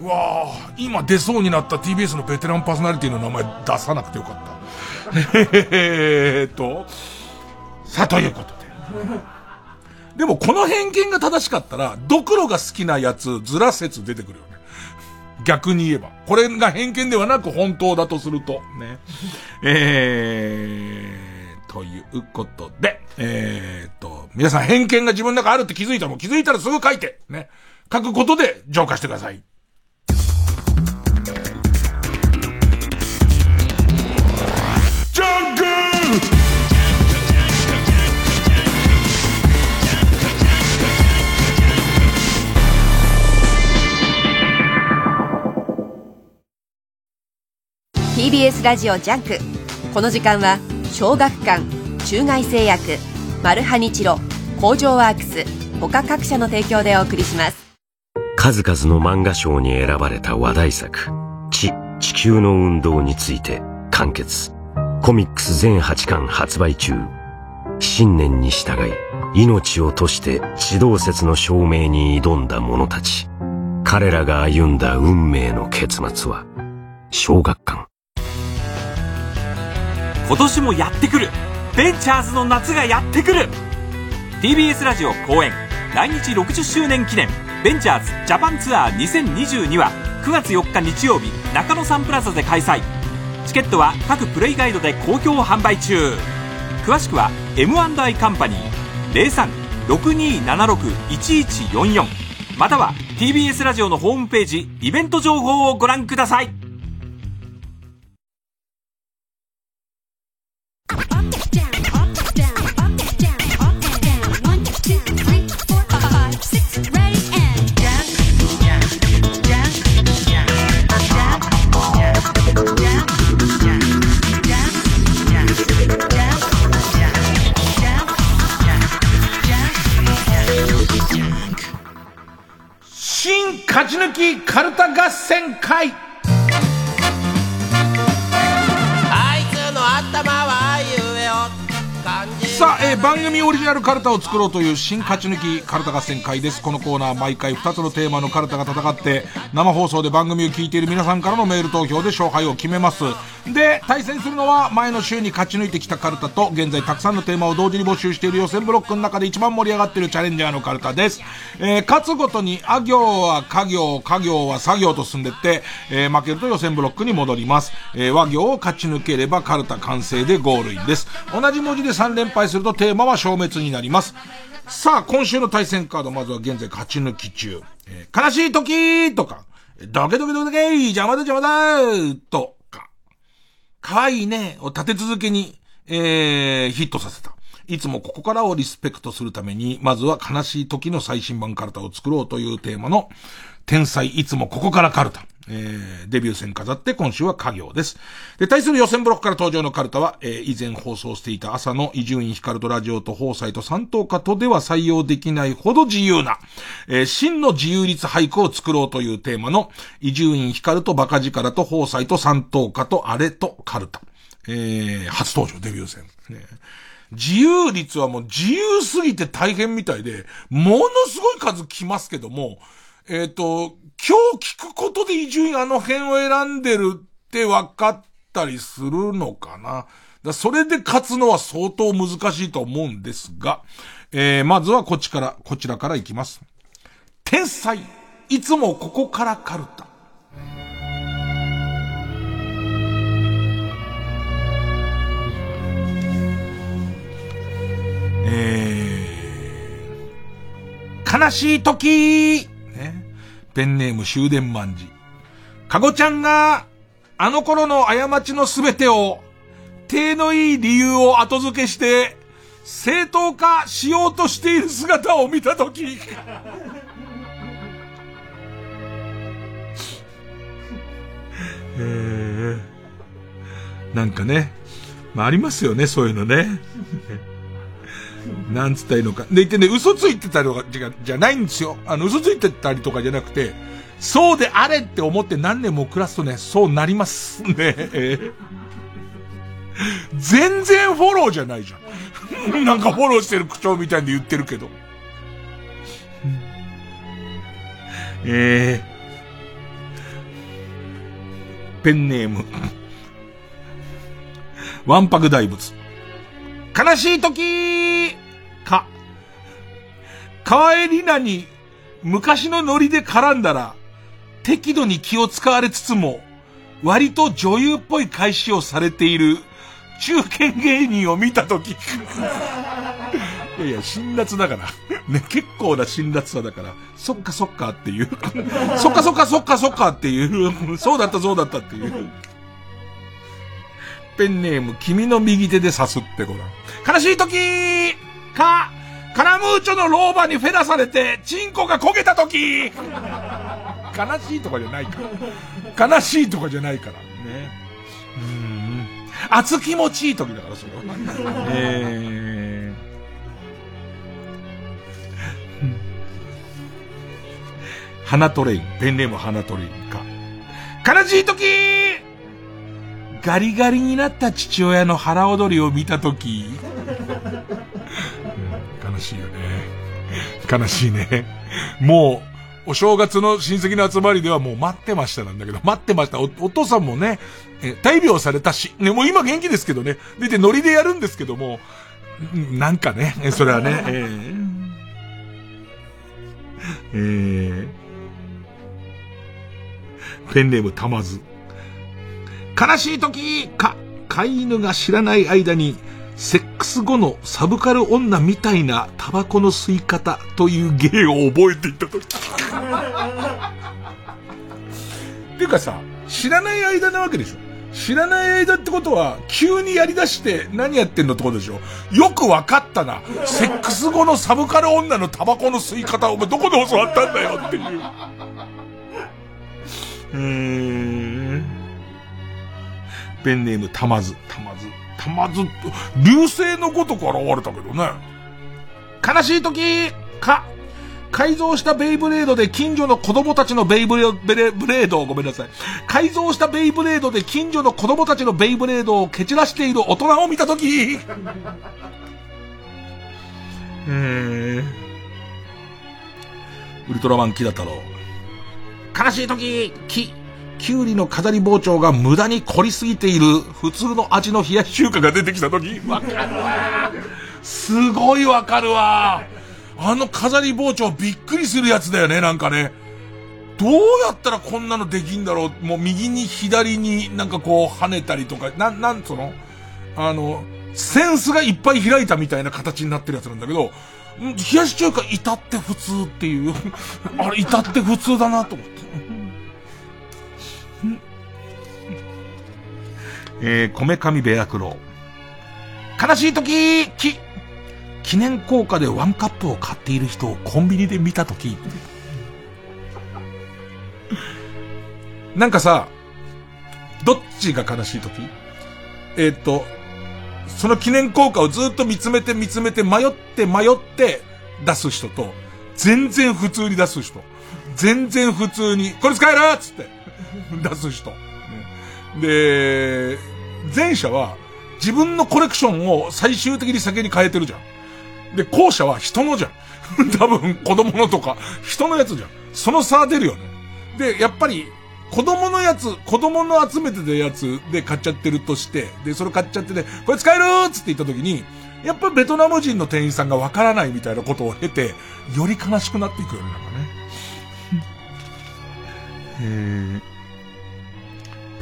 うわあ今出そうになった TBS のベテランパーソナリティの名前出さなくてよかった。えーと、さあ、ということで。でもこの偏見が正しかったら、ドクロが好きなやつ、ずら説出てくるよね。逆に言えば。これが偏見ではなく本当だとすると。ね。えー、ということで、えーっと、皆さん偏見が自分の中あるって気づいたらもう気づいたらすぐ書いて、ね。書くことで浄化してください。TBS ラジオジャンクこの時間は小学館中外製薬マルハニチロ工場ワークス他各社の提供でお送りします。数々の漫画賞に選ばれた話題作「チ。地球の運動」について完結。コミックス全8巻発売中。信念に従い命を賭して地動説の証明に挑んだ者たち。彼らが歩んだ運命の結末は小学館。今年もやってくるベンチャーズの夏がやってくる。TBS ラジオ公演。来日60周年記念。ベンチャーズジャパンツアー2022は9月4日日曜日中野サンプラザで開催。チケットは各プレイガイドで好評販売中。詳しくは M&I カンパニー。03-6276-1144または TBS ラジオのホームページイベント情報をご覧ください。オリジナルカルタを作ろうという新勝ち抜きカルタ合戦会です。このコーナー毎回2つのテーマのカルタが戦って、生放送で番組を聞いている皆さんからのメール投票で勝敗を決めます。で、対戦するのは前の週に勝ち抜いてきたカルタと、現在たくさんのテーマを同時に募集している予選ブロックの中で一番盛り上がっているチャレンジャーのカルタです。えー勝つごとに、あ行は家行、家行は作業と進んでって、えー負けると予選ブロックに戻ります。えー和行を勝ち抜ければカルタ完成でゴールインです。同じ文字で3連敗するとテーマは消滅になります。さあ、今週の対戦カード、まずは現在勝ち抜き中。えー悲しい時とか、ドケドケドケ邪魔だ邪魔だとか、可愛いねを立て続けに、えー、ヒットさせた。いつもここからをリスペクトするために、まずは悲しい時の最新版カルタを作ろうというテーマの、天才いつもここからカルタ。えー、デビュー戦飾って今週は家業です。で、対する予選ブロックから登場のカルタは、えー、以前放送していた朝の伊集院光とラジオと放送と三等家とでは採用できないほど自由な、えー、真の自由律俳句を作ろうというテーマの、伊集院光とバカ力と放送と三等家とあれとカルタ。えー、初登場デビュー戦。ね自由率はもう自由すぎて大変みたいで、ものすごい数来ますけども、えっ、と、今日聞くことで伊集院あの辺を選んでるって分かったりするのかな？だそれで勝つのは相当難しいと思うんですが、えー、まずはこっちから、こちらからいきます。天才、いつもここからカルタ。えー、悲しい時。ペンネーム終電万事。かごちゃんが、あの頃の過ちのすべてを、手のいい理由を後付けして、正当化しようとしている姿を見たとき。えー、なんかね、まあ、ありますよね、そういうのね。なんつったらいいのか。で言ってね、嘘ついてたりとか、じゃ、じゃないんですよ。あの、嘘ついてたりとかじゃなくて、そうであれって思って何年も暮らすとね、そうなりますね。全然フォローじゃないじゃん。なんかフォローしてる口調みたいで言ってるけど。えー、ペンネーム。わんぱく大仏。悲しい時か。川江里奈に昔のノリで絡んだら、適度に気を使われつつも、割と女優っぽい返しをされている中堅芸人を見たとき。いやいや、辛辣だから。ね、結構な辛辣さだから、そっかそっかっていう。そっかそっかそっかそっかっていう。そうだったそうだったっていう。ペンネーム、君の右手で刺すってごらん。悲しい時か、カラムーチョの老婆にフェラされて、チンコが焦げた時悲しいとかじゃないから。悲しいとかじゃないから。ね。うん。熱気持ちいい時だから、それは。えー。花トレイン。ペンネーム花トレインか。悲しい時ガリガリになった父親の腹踊りを見たとき、悲しいよね。悲しいね。もう、お正月の親戚の集まりではもう待ってましたなんだけど、待ってました。おお父さんもね、え大病されたし、ね、もう今元気ですけどね、出てノリでやるんですけども、なんかね、それはね、えー、えー、ペンネームたまず。悲しい時か、飼い犬が知らない間に、セックス後のサブカル女みたいなタバコの吸い方という芸を覚えていた時。っていうかさ、知らない間なわけでしょ知らない間ってことは、急にやり出して何やってんのってことでしょよくわかったな。セックス後のサブカル女のタバコの吸い方をお前どこで教わったんだよっていう。うーん。ペンネームたまず、たまず、たまず、流星のごとく現れたけどね。悲しい時。か、改造したベイブレードで近所の子供たちのベイブレブレブレードをごめんなさい。改造したベイブレードで近所の子供たちのベイブレードを蹴散らしている大人を見た時。えー、ウルトラマンキダ太郎。悲しい時、き、キュウリの飾り包丁が無駄に凝りすぎている普通の味の冷やし中華が出てきた時、わかるわ。すごいわかるわ。あの飾り包丁びっくりするやつだよね、なんかね。どうやったらこんなのできんだろうもう右に左になんかこう跳ねたりとか、な、なんつうの？あの、センスがいっぱい開いたみたいな形になってるやつなんだけど、冷やし中華至って普通っていう。あれ、至って普通だなと思って。えー、こめかみベアクロー。悲しい時き、記念硬貨でワンカップを買っている人をコンビニで見た時 なんかさ、どっちが悲しい時？えーっと、その記念硬貨をずっと見つめて見つめて迷って迷って出す人と、全然普通に出す人。全然普通に、これ使えるっつって 出す人。ねで、前者は自分のコレクションを最終的に酒に変えてるじゃん。で、後者は人のじゃん。多分子供のとか、人のやつじゃん。その差は出るよね。で、やっぱり、子供のやつ、子供の集めてたやつで買っちゃってるとして、で、それ買っちゃってて、これ使えるっつって言った時に、やっぱりベトナム人の店員さんがわからないみたいなことを経て、より悲しくなっていくよね、なんかね。えー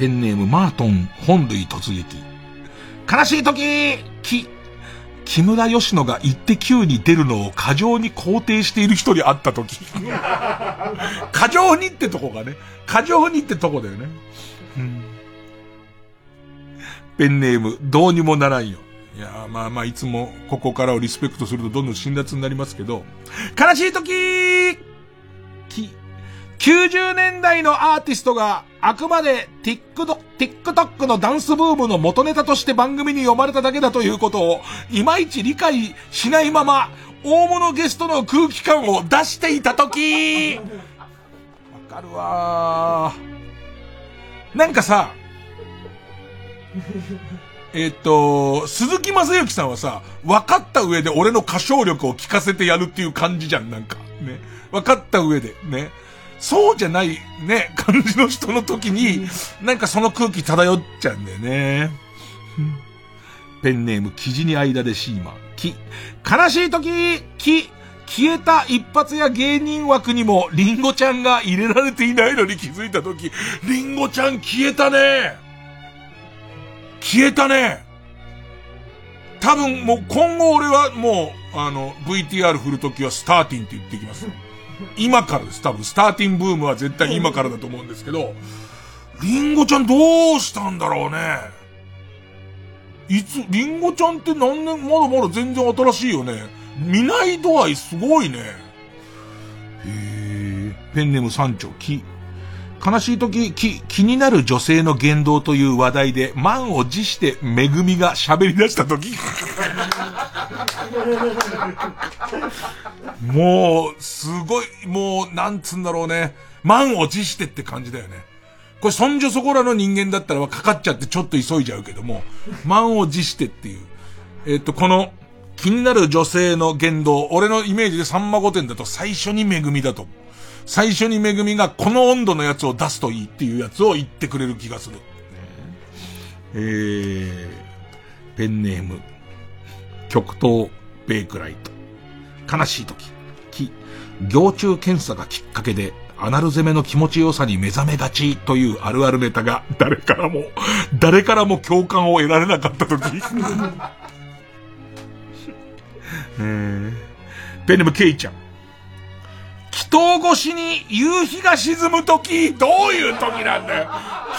ペンネームマートン本類突撃。悲しい時き、木村義乃が一手9に出るのを過剰に肯定している人に会った時。過剰にってとこがね。過剰にってとこだよね。うんペンネーム、どうにもならんよ。いやーまあまあ、いつもここからをリスペクトするとどんどん辛辣になりますけど、悲しい時き、90年代のアーティストがあくまで TikTok, TikTok のダンスブームの元ネタとして番組に読まれただけだということをいまいち理解しないまま大物ゲストの空気感を出していたときわかるわーなんかさ、えっ、と、鈴木正幸さんはさ、分かった上で俺の歌唱力を聞かせてやるっていう感じじゃん、なんか。ね。分かった上で、ね。そうじゃない、ね、感じの人の時に、なんかその空気漂っちゃうんだよね。ペンネーム、生地に間でシーマ。き、悲しい時、き、消えた一発や芸人枠にもリンゴちゃんが入れられていないのに気づいた時、リンゴちゃん消えたね消えたね多分もう今後俺はもう、あの、VTR 振るときはスターティンって言ってきます。今からです。多分スターティンブームは絶対今からだと思うんですけど、リンゴちゃんどうしたんだろうね。いつ、リンゴちゃんって何年、まだまだ全然新しいよね。見ない度合いすごいね。へえ。ペンネーム三丁、き。悲しい時、き、気になる女性の言動という話題で、満を持してめぐみが喋り出した時。もう、すごい、もう、なんつうんだろうね。満を持してって感じだよね。これ、そんじょそこらの人間だったらはかかっちゃってちょっと急いじゃうけども、満を持してっていう。えっと、この、気になる女性の言動、俺のイメージでさんま御殿だと最初にめぐみだと。最初にめぐみがこの温度のやつを出すといいっていうやつを言ってくれる気がする。えー、ペンネーム、極東ベイクライト。悲しい時、き、行中検査がきっかけで、アナル攻めの気持ちよさに目覚めがちというあるあるネタが誰からも、誰からも共感を得られなかった時。えー、ペンネームケイちゃん。祈祷越しに夕日が沈むとき、どういうときなんだよ。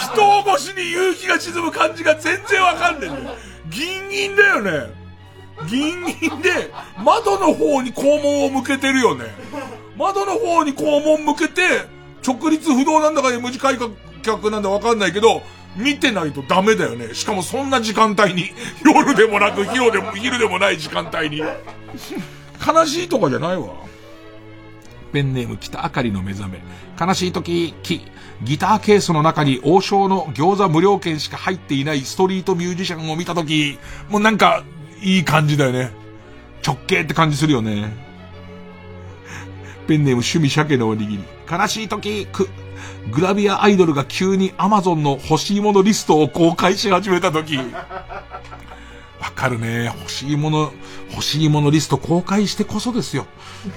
祈祷越しに夕日が沈む感じが全然わかんねえんだよ。ギンギンだよね。ギンギンで、窓の方に肛門を向けてるよね。窓の方に肛門向けて、直立不動なんだか無次開脚なんだわかんないけど、見てないとダメだよね。しかもそんな時間帯に、夜でもなく昼でも、昼でもない時間帯に。悲しいとかじゃないわ。ペンネーム北あかりの目覚め。悲しい時、き、ギターケースの中に王将の餃子無料券しか入っていないストリートミュージシャンを見た時、もうなんか、いい感じだよね。直径って感じするよね。ペンネーム趣味鮭のおにぎり。悲しい時、く、グラビアアイドルが急にアマゾンの欲しいものリストを公開し始めた時。わかるね。欲しいもの、欲しいものリスト公開してこそですよ。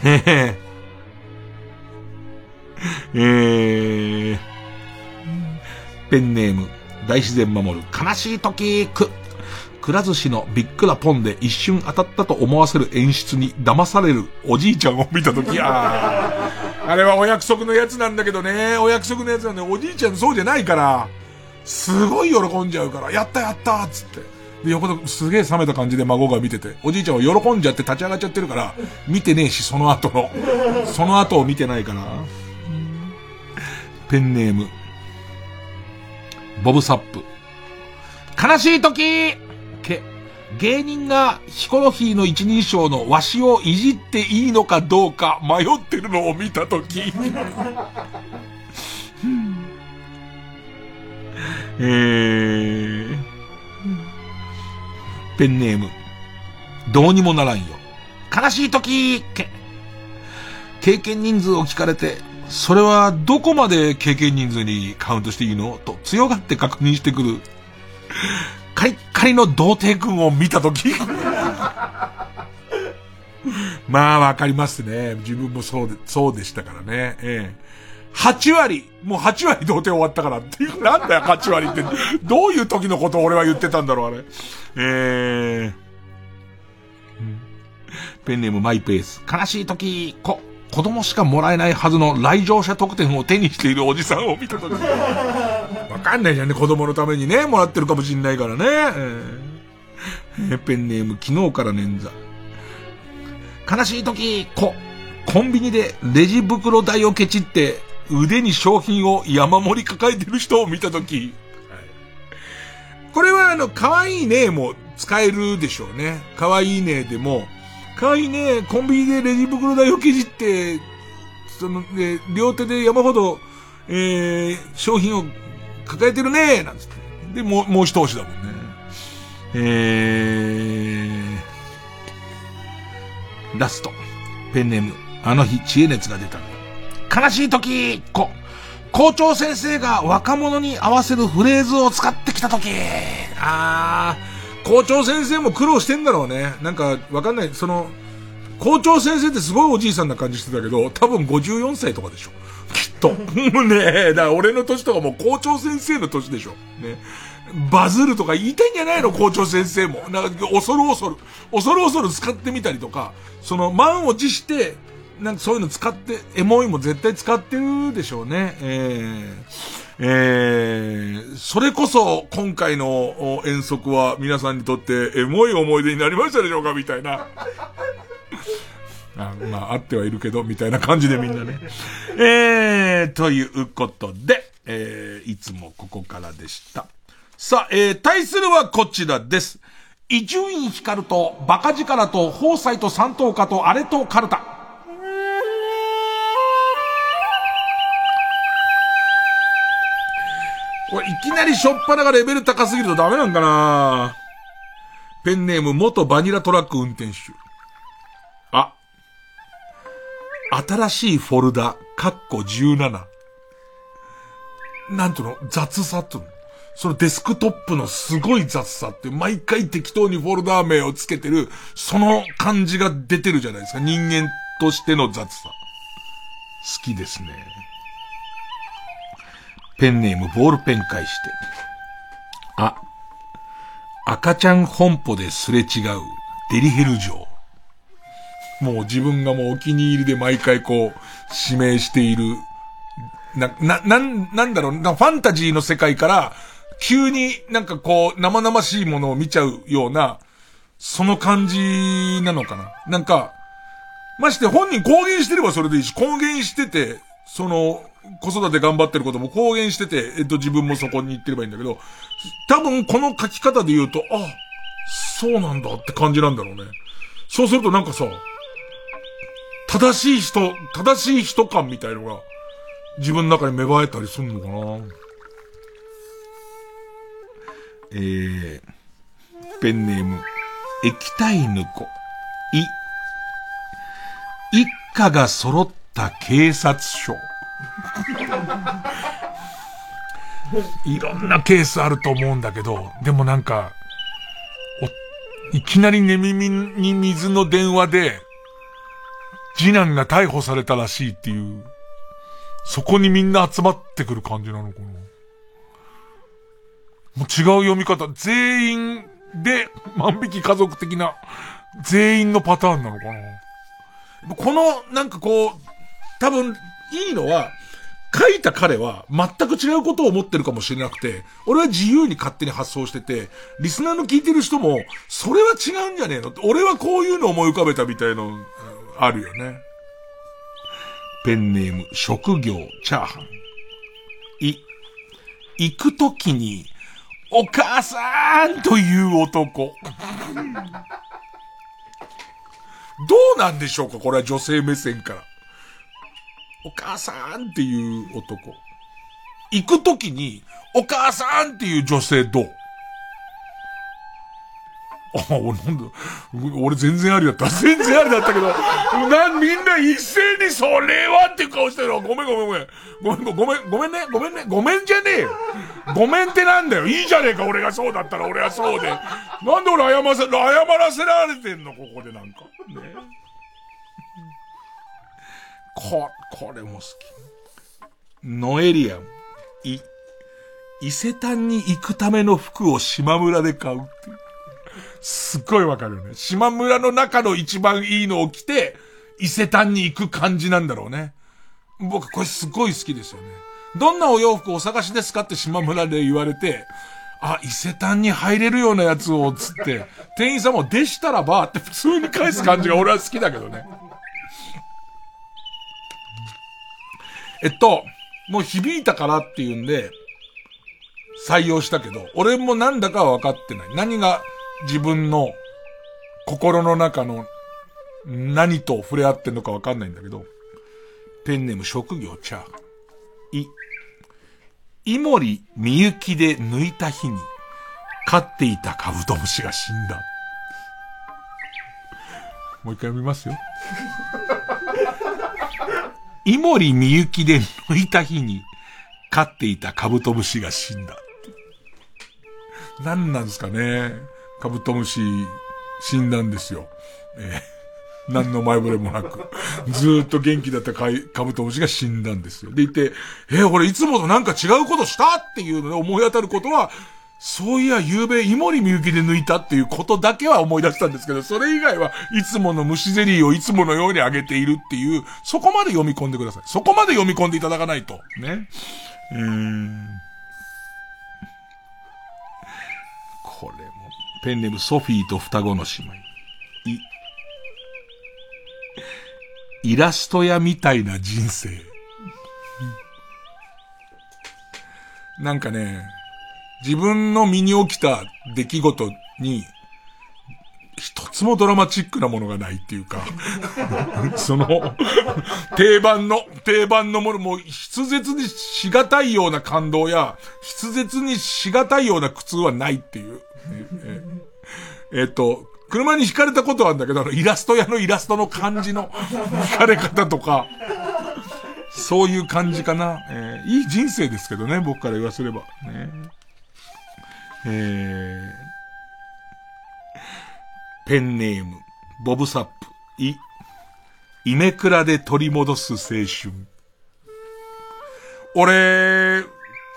へへ。えー、ペンネーム、大自然守る、悲しい時、く、くら寿司のびっくらポンで一瞬当たったと思わせる演出に騙されるおじいちゃんを見た時、あーあれはお約束のやつなんだけどね、お約束のやつなんで、おじいちゃんそうじゃないから、すごい喜んじゃうから、やったやったっつって。で、横ですげえ冷めた感じで孫が見てて、おじいちゃんは喜んじゃって立ち上がっちゃってるから、見てねえし、その後の。その後を見てないから。ペンネーム、ボブサップ。悲しい時け、芸人がヒコロヒーの一人称のわしをいじっていいのかどうか迷ってるのを見た時。えー、ペンネーム、どうにもならんよ。悲しい時け、経験人数を聞かれて、それはどこまで経験人数にカウントしていいの？と強がって確認してくる。カリッカリの童貞君を見たとき。まあわかりますね。自分もそうで、そうでしたからね。ええ。8割、もう8割童貞終わったからっていう、なんだよ8割って。どういう時のことを俺は言ってたんだろう、あれ。ええペンネームマイペース。悲しい時、こ、子供しかもらえないはずの来場者特典を手にしているおじさんを見たとき。わかんないじゃんね、子供のためにね、もらってるかもしんないからね。えー、ペンネーム、昨日から捻挫。悲しい時、こ、コンビニでレジ袋代をケチって腕に商品を山盛り抱えてる人を見たとき。これはあの、可愛いねも使えるでしょうね。可愛いねでも、かわいいね、コンビニでレジ袋代をけじって、その、ね、両手で山ほど、えー、商品を抱えてるね、なんつって。で、もう、もう一押しだもんね。えー、ラスト。ペンネーム、あの日知恵熱が出た。悲しい時、こ、校長先生が若者に合わせるフレーズを使ってきた時。あー、校長先生も苦労してんだろうね。なんか、わかんない。その、校長先生ってすごいおじいさんな感じしてたけど、多分54歳とかでしょ。きっと。ねえ、だから俺の年とかも校長先生の年でしょ。ね。バズるとか言いたいんじゃないの？校長先生も。なんか、恐る恐る、恐る恐る使ってみたりとか、その、満を持して、なんかそういうの使って、エモいも絶対使ってるでしょうね。えー、えー、それこそ今回の遠足は皆さんにとってエモい思い出になりましたでしょうか？みたいな。あまあ、あってはいるけど、みたいな感じでみんなね。えー、ということで、えー、いつもここからでした。さあ、えー、対するはこちらです。伊集院光とバカ力と宝斎と三等家とあれとカルタ。これいきなりしょっぱながレベル高すぎるとダメなんかな？ペンネーム元バニラトラック運転手。あ。新しいフォルダ、カッコ17。なんとの雑さとそのデスクトップのすごい雑さって、毎回適当にフォルダー名をつけてる、その感じが出てるじゃないですか。人間としての雑さ。好きですね。ペンネームボールペン返して。あ、赤ちゃん本舗ですれ違うデリヘル城。もう自分がもうお気に入りで毎回こう、指名している、な、な、なん、なんだろう、なファンタジーの世界から、急になんかこう、生々しいものを見ちゃうような、その感じなのかな。なんか、まして本人公言してればそれでいいし、公言してて、その、子育て頑張ってることも公言してて、えっと自分もそこに行ってればいいんだけど、多分この書き方で言うと、あ、そうなんだって感じなんだろうね。そうするとなんかさ、正しい人、正しい人感みたいのが、自分の中に芽生えたりするのかな。えー、ペンネーム、液体ぬこ、い、一家が揃った警察署。いろんなケースあると思うんだけど、でもなんか、いきなり寝耳に水の電話で、次男が逮捕されたらしいっていう、そこにみんな集まってくる感じなのかな。もう違う読み方、全員で万引き家族的な、全員のパターンなのかな。この、なんかこう、多分、いいのは、書いた彼は全く違うことを思ってるかもしれなくて、俺は自由に勝手に発想してて、リスナーの聞いてる人も、それは違うんじゃねえの？俺はこういうの思い浮かべたみたいの、あるよね。ペンネーム、職業、チャーハン。い、行くときに、お母さんという男。どうなんでしょうかこれは女性目線から。お母さんっていう男。行くときに、お母さんっていう女性どう？あ、俺なんだ、俺全然ありだった。全然ありだったけど、な、みんな一斉にそれはっていう顔してるわ。ごめんごめんごめん。ごめん、ごめん、ごめんね。ごめんね。ごめんじゃねえよ。ごめんってなんだよ。いいじゃねえか、俺がそうだったら俺はそうで。なんで俺謝らせ、謝らせられてんの、ここでなんか。ね。こ、これも好き。ノエリアン。い、伊勢丹に行くための服を島村で買うってう。すっごいわかるよね。島村の中の一番いいのを着て、伊勢丹に行く感じなんだろうね。僕これすっごい好きですよね。どんなお洋服をお探しですかって島村で言われて、あ、伊勢丹に入れるようなやつを、つって、店員さんもでしたらばって普通に返す感じが俺は好きだけどね。えっと、もう響いたからっていうんで、採用したけど、俺もなんだかは分かってない。何が自分の心の中の何と触れ合ってんのかわかんないんだけど、ペンネーム職業チャー。い、イモリみゆきで抜いた日に、飼っていたカブトムシが死んだ。もう一回読みますよ。イモリみゆきで抜いた日に、飼っていたカブトムシが死んだ。何なんですかね。カブトムシ、死んだんですよ。えー何の前触れもなく。ずっと元気だったカカブトムシが死んだんですよ。でいて、えー俺いつもとなんか違うことしたっていうので思い当たることは、そういや、夕べ、イモリみゆきで抜いたっていうことだけは思い出したんですけど、それ以外はいつもの虫ゼリーをいつものようにあげているっていう、そこまで読み込んでください。そこまで読み込んでいただかないと。ね。うーん。これも、ペンネームソフィーと双子の姉妹。い、イラスト屋みたいな人生。なんかね、自分の身に起きた出来事に、一つもドラマチックなものがないっていうか、その、定番の、定番のもの、もう、筆舌にしがたいような感動や、筆舌にしがたいような苦痛はないっていう。えっと、車に惹かれたことはあるんだけど、イラスト屋のイラストの感じの惹かれ方とか、そういう感じかな。えーいい人生ですけどね、僕から言わせれば。ね。えー、ペンネーム、ボブサップ、い、イメクラで取り戻す青春。俺、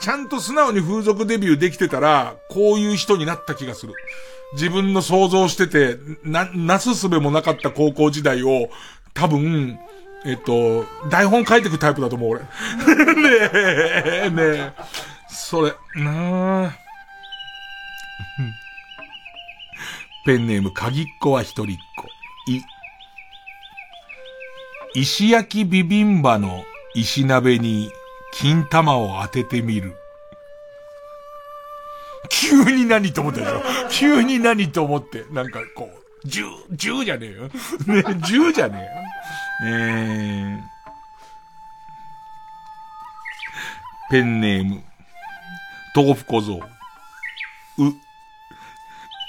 ちゃんと素直に風俗デビューできてたら、こういう人になった気がする。自分の想像してて、な、なすすべもなかった高校時代を、多分、えっと、台本書いてくタイプだと思う、俺。ねえ、ねえ。それ、なあ。ペンネーム、鍵っ子は一人っ子。い。石焼きビビンバの石鍋に金玉を当ててみる。急に何と思ったでしょ？急に何と思って。なんかこう、銃、銃じゃねえよ。ね、銃じゃねえよ。えー、ペンネーム、豆腐小僧。う、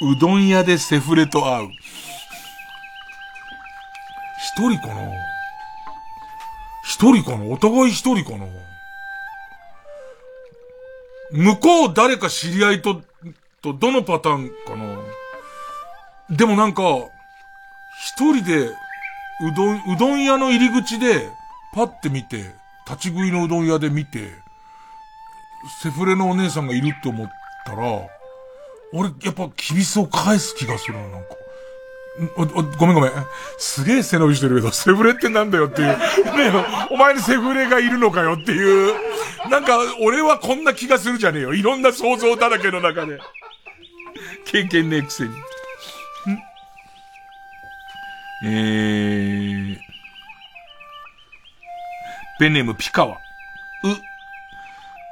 うどん屋でセフレと会う。一人かな？一人かな？お互い一人かな？向こう誰か知り合いと、と、どのパターンかな？でもなんか、一人で、うどん、うどん屋の入り口で、パッて見て、立ち食いのうどん屋で見て、セフレのお姉さんがいるって思ったら、俺、やっぱ、キビスを返す気がするな、なんか。お、お、ごめんごめん。すげえ背伸びしてるけど、セフレってなんだよっていう。ねえお前にセフレがいるのかよっていう。なんか、俺はこんな気がするじゃねえよ。いろんな想像だらけの中で。経験ねえくせに。えー、ペンネームピカワ。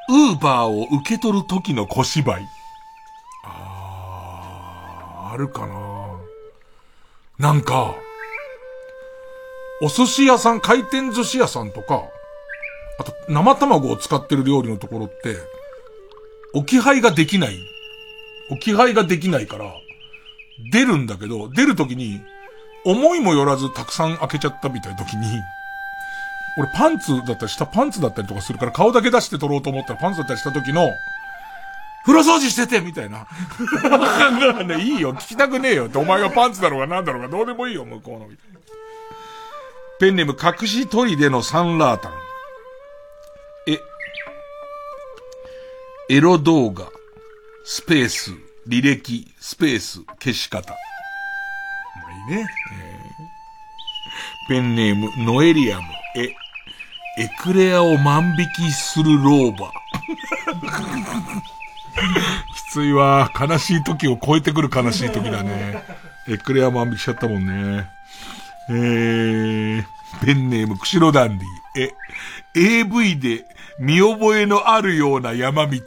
う、ウーバーを受け取る時の小芝居。るかななんか、お寿司屋さん、回転寿司屋さんとか、あと生卵を使ってる料理のところって、置き配ができない。置き配ができないから、出るんだけど、出るときに、思いもよらずたくさん開けちゃったみたいなときに、俺パンツだったり下パンツだったりとかするから顔だけ出して撮ろうと思ったらパンツだったりした時の、風呂掃除しててみたいな。ね、いいよ、聞きたくねえよって、お前がパンツだろうがなんだろうがどうでもいいよ、向こうの。ペンネーム隠し砦のサンラータン。え、エロ動画、スペース、履歴、スペース、消し方。まあいいね。えーペンネーム、ノエリアム。え、エクレアを万引きする老婆。きついわ。悲しい時を超えてくる悲しい時だね。エクレア万引きしちゃったもんね。えー、ペンネーム、釧路ダンディ。え、AV で見覚えのあるような山道。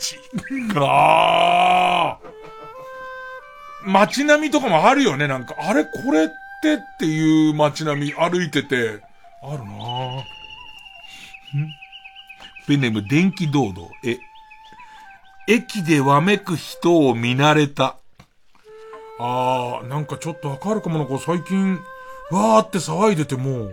あー。街並みとかもあるよね。なんか、あれこれってっていう街並み歩いてて、あるなぁ。ペンネーム、電気堂々。え、駅でわめく人を見慣れた。あー、なんかちょっとわかるかもな、こう最近、わーって騒いでても、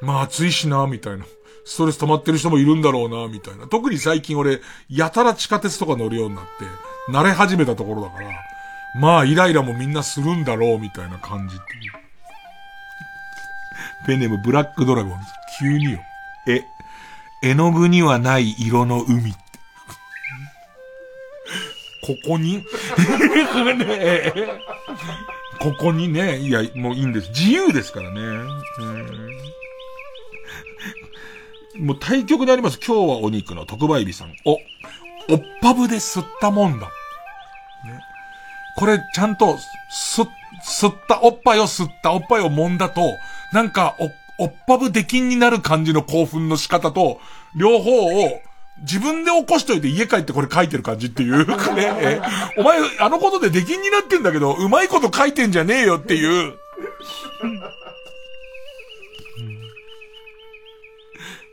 まあ暑いしな、みたいな。ストレス溜まってる人もいるんだろうな、みたいな。特に最近俺、やたら地下鉄とか乗るようになって、慣れ始めたところだから、まあイライラもみんなするんだろう、みたいな感じっていう。ペンネームブラックドラゴンズ。急によ。え、絵の具にはない色の海って。ここに？ここにね、いや、もういいんです。自由ですからね。もう対局であります。今日はお肉の特売日さん。お、おっぱぶで吸ったもんだ。ね。これちゃんと、吸、吸った、おっぱいを吸った、おっぱいを揉んだと、なんか、お、おっぱぶ出禁になる感じの興奮の仕方と、両方を、自分で起こしといて家帰ってこれ書いてる感じっていう ね。えお前、あのことで出禁になってんだけど、うまいこと書いてんじゃねえよっていう。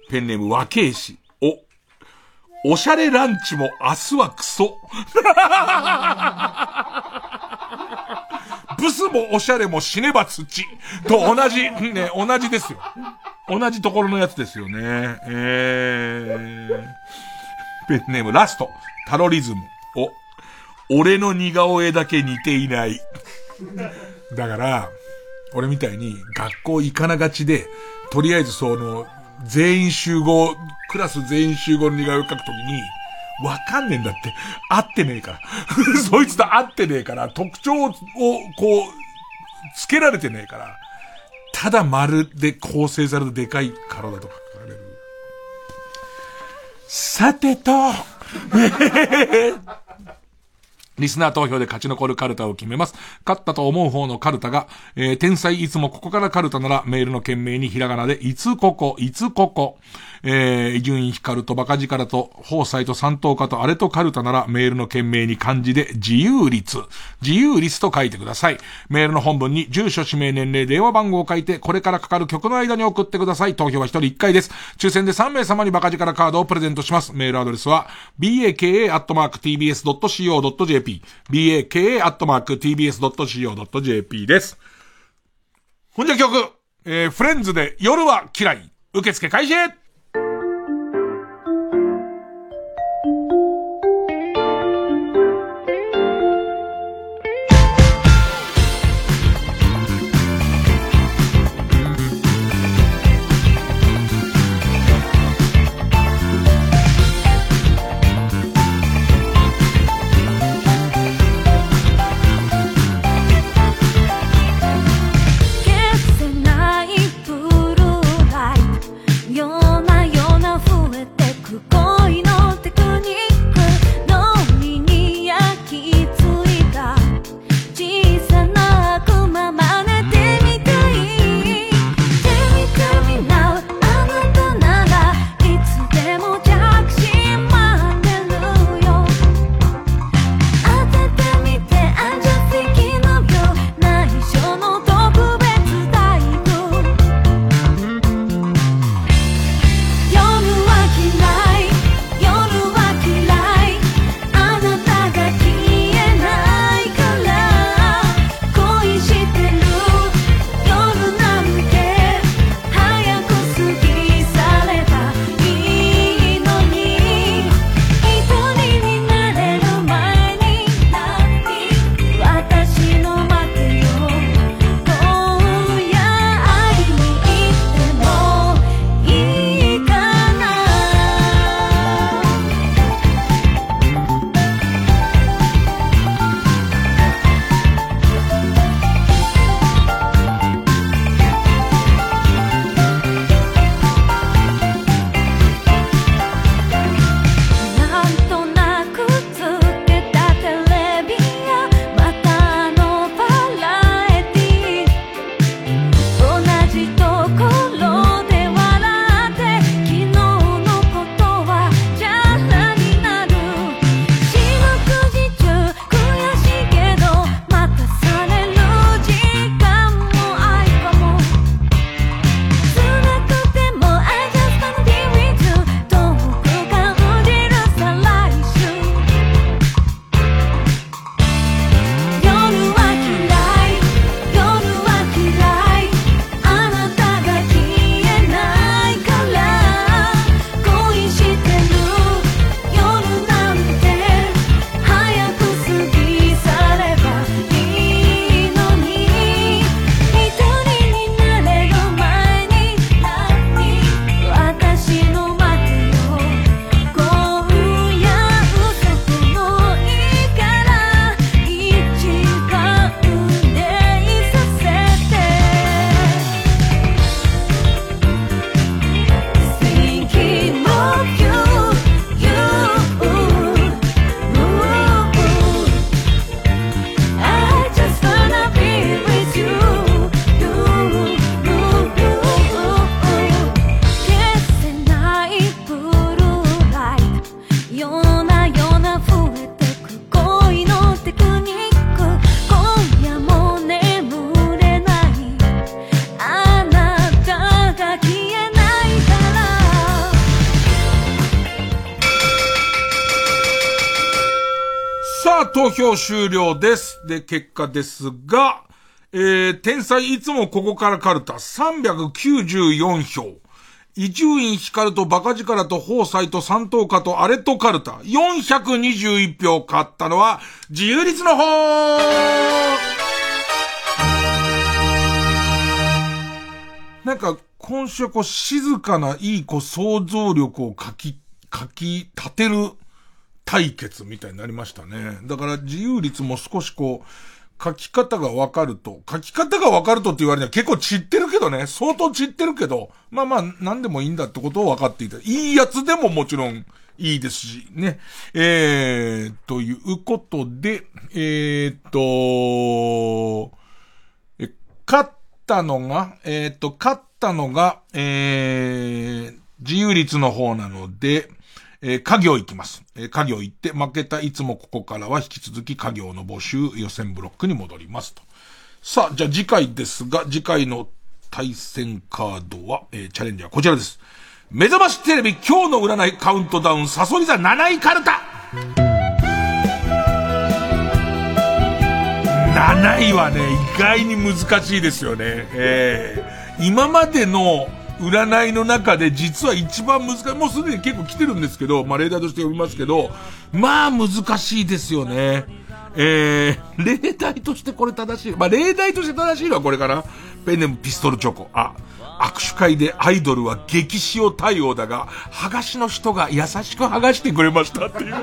ペンネーム和慶氏。お、おしゃれランチも明日はクソ。ブスもおしゃれも死ねば土。と同じ、ね、同じですよ。同じところのやつですよね。えー。ペンネームラスト。タロリズム。お、俺の似顔絵だけ似ていない。だから、俺みたいに学校行かながちで、とりあえずその、全員集合、クラス全員集合の似顔絵を描くときに、わかんねえんだって。合ってねえから。そいつと合ってねえから、特徴を、こう、つけられてねえから、ただ丸で構成されたでかい体とか書かれる。さてと、リスナー投票で勝ち残るカルタを決めます。勝ったと思う方のカルタが、えー、天才いつもここからカルタならメールの件名にひらがなで、いつここ、いつここ、えー、伊集院光とバカ力と、宝斎と三等家とあれとカルタならメールの件名に漢字で、自由率、自由率と書いてください。メールの本文に住所、氏名、年齢、電話番号を書いて、これからかかる曲の間に送ってください。投票は一人一回です。抽選で3名様にバカ力カードをプレゼントします。メールアドレスは、baka.tbs.co.jp baka.tbs.co.jp です。ほんじゃ曲、えー、フレンズで夜は嫌い。受付開始票終了です。で、結果ですが、えー、天才いつもここからカルタ394票。伊集院光とバカ力と宝斎と三等家とアレットカルタ421票勝ったのは自由律の方なんか今週こう静かないいこう想像力をかき、かき立てる対決みたいになりましたね。だから自由律も少しこう、書き方がわかると、書き方がわかるとって言われには結構散ってるけどね、相当散ってるけど、まあまあ何でもいいんだってことを分かっていた。いいやつでももちろんいいですし、ね。えー、ということで、えー、と、え、勝ったのが、えー、と、勝ったのが、えー、自由律の方なので、えー、家業行きます。えー、家業行って、負けたいつもここからは引き続き家業の募集予選ブロックに戻りますと。さあ、じゃあ次回ですが、次回の対戦カードは、えー、チャレンジャーこちらです。目覚ましテレビ今日の占いカウントダウン、サソリ座7位カルタ !7 位はね、意外に難しいですよね。えー、今までの占いの中で実は一番難しい。もうすでに結構来てるんですけど、まあ例題として読みますけど、まあ難しいですよね。えー、例題としてこれ正しい。まあ例題として正しいのはこれかな。ペンネームピストルチョコ。あ、握手会でアイドルは激塩対応だが、剥がしの人が優しく剥がしてくれましたっていう。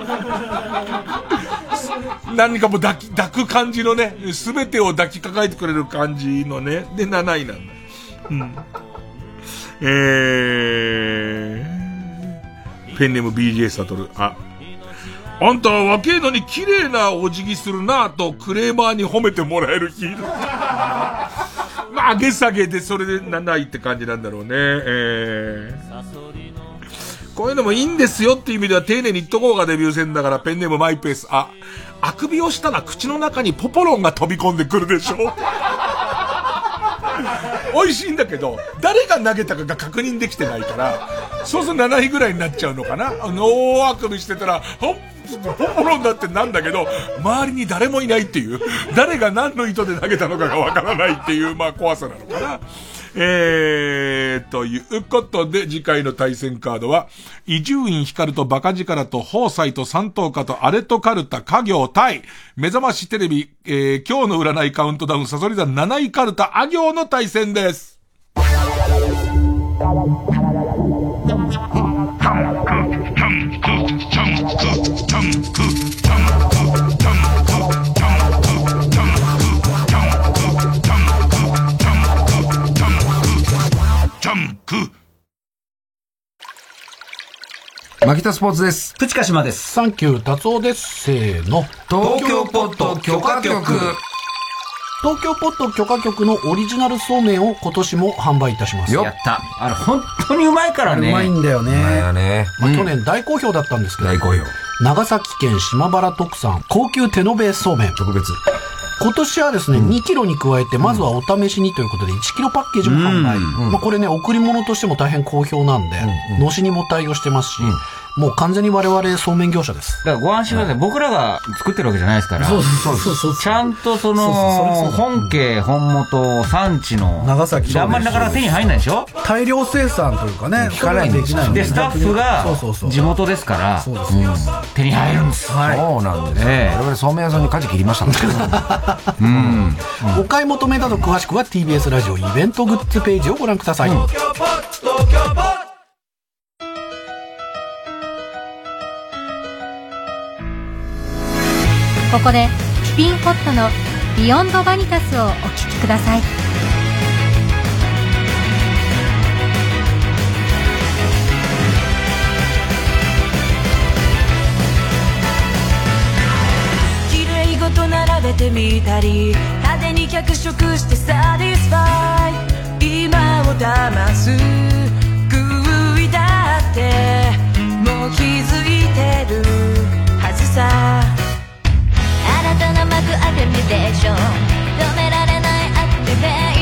何かもう抱き、抱く感じのね、すべてを抱きかかえてくれる感じのね。で、7位なんだ。うん。えー、ペンネーム BJ サトル。あ、あんたは若えのに綺麗なお辞儀するなぁとクレーマーに褒めてもらえる日。まあ、上げ下げでそれで7位って感じなんだろうね。えー、こういうのもいいんですよっていう意味では丁寧に言っとこうがデビュー戦だからペンネームマイペース。あ、あくびをしたら口の中にポポロンが飛び込んでくるでしょ美味しいんだけど、誰が投げたかが確認できてないから、そうすると7位ぐらいになっちゃうのかな大あくびしてたら、ほっ、ポポロンだってなんだけど、周りに誰もいないっていう、誰が何の意図で投げたのかがわからないっていう、まあ怖さなのかな。えー、ということで、次回の対戦カードは、伊集院光とバカ力と宝斎と三等家とアレとカルタ家業対、目覚ましテレビ、えー、今日の占いカウントダウンサソリ座7位カルタあ行の対戦です。マキタスポーツです。プチカシマです。サンキュー達夫です。せーの。東京ポット許可局。東京ポット許可局のオリジナルそうめんを今年も販売いたします。やった。あれ、本当にうまいからね。うまいんだよね。うまいよね。まあ、去年大好評だったんですけど。大好評。長崎県島原特産高級手延べそうめん。特別。今年はですね、2キロに加えて、まずはお試しにということで、1キロパッケージも販売。まあこれね、贈り物としても大変好評なんで、のしにも対応してますし、もう完全に我々そうめん業者です。だからご安心ください。僕らが作ってるわけじゃないですから。そうそうそうそう。ちゃんとその、本家、本元、産地の。長崎であんまりなかなか手に入んないでしょ？大量生産というかね、聞かないんですで、スタッフが地元ですから、手に入るんです。はいそうなんですよ。ええ我々そうめん屋さんに舵切りました。うん。お買い求めなど詳しくは TBS ラジオイベントグッズページをご覧ください。ここでスピンホットの「ビヨンドバニタス」をお聴きください。綺麗事並べてみたり派手に脚色して satisfy。今を騙す空位だってもう気づいてるはずさ。新たな幕開けミテーション。止められないアクティベーション。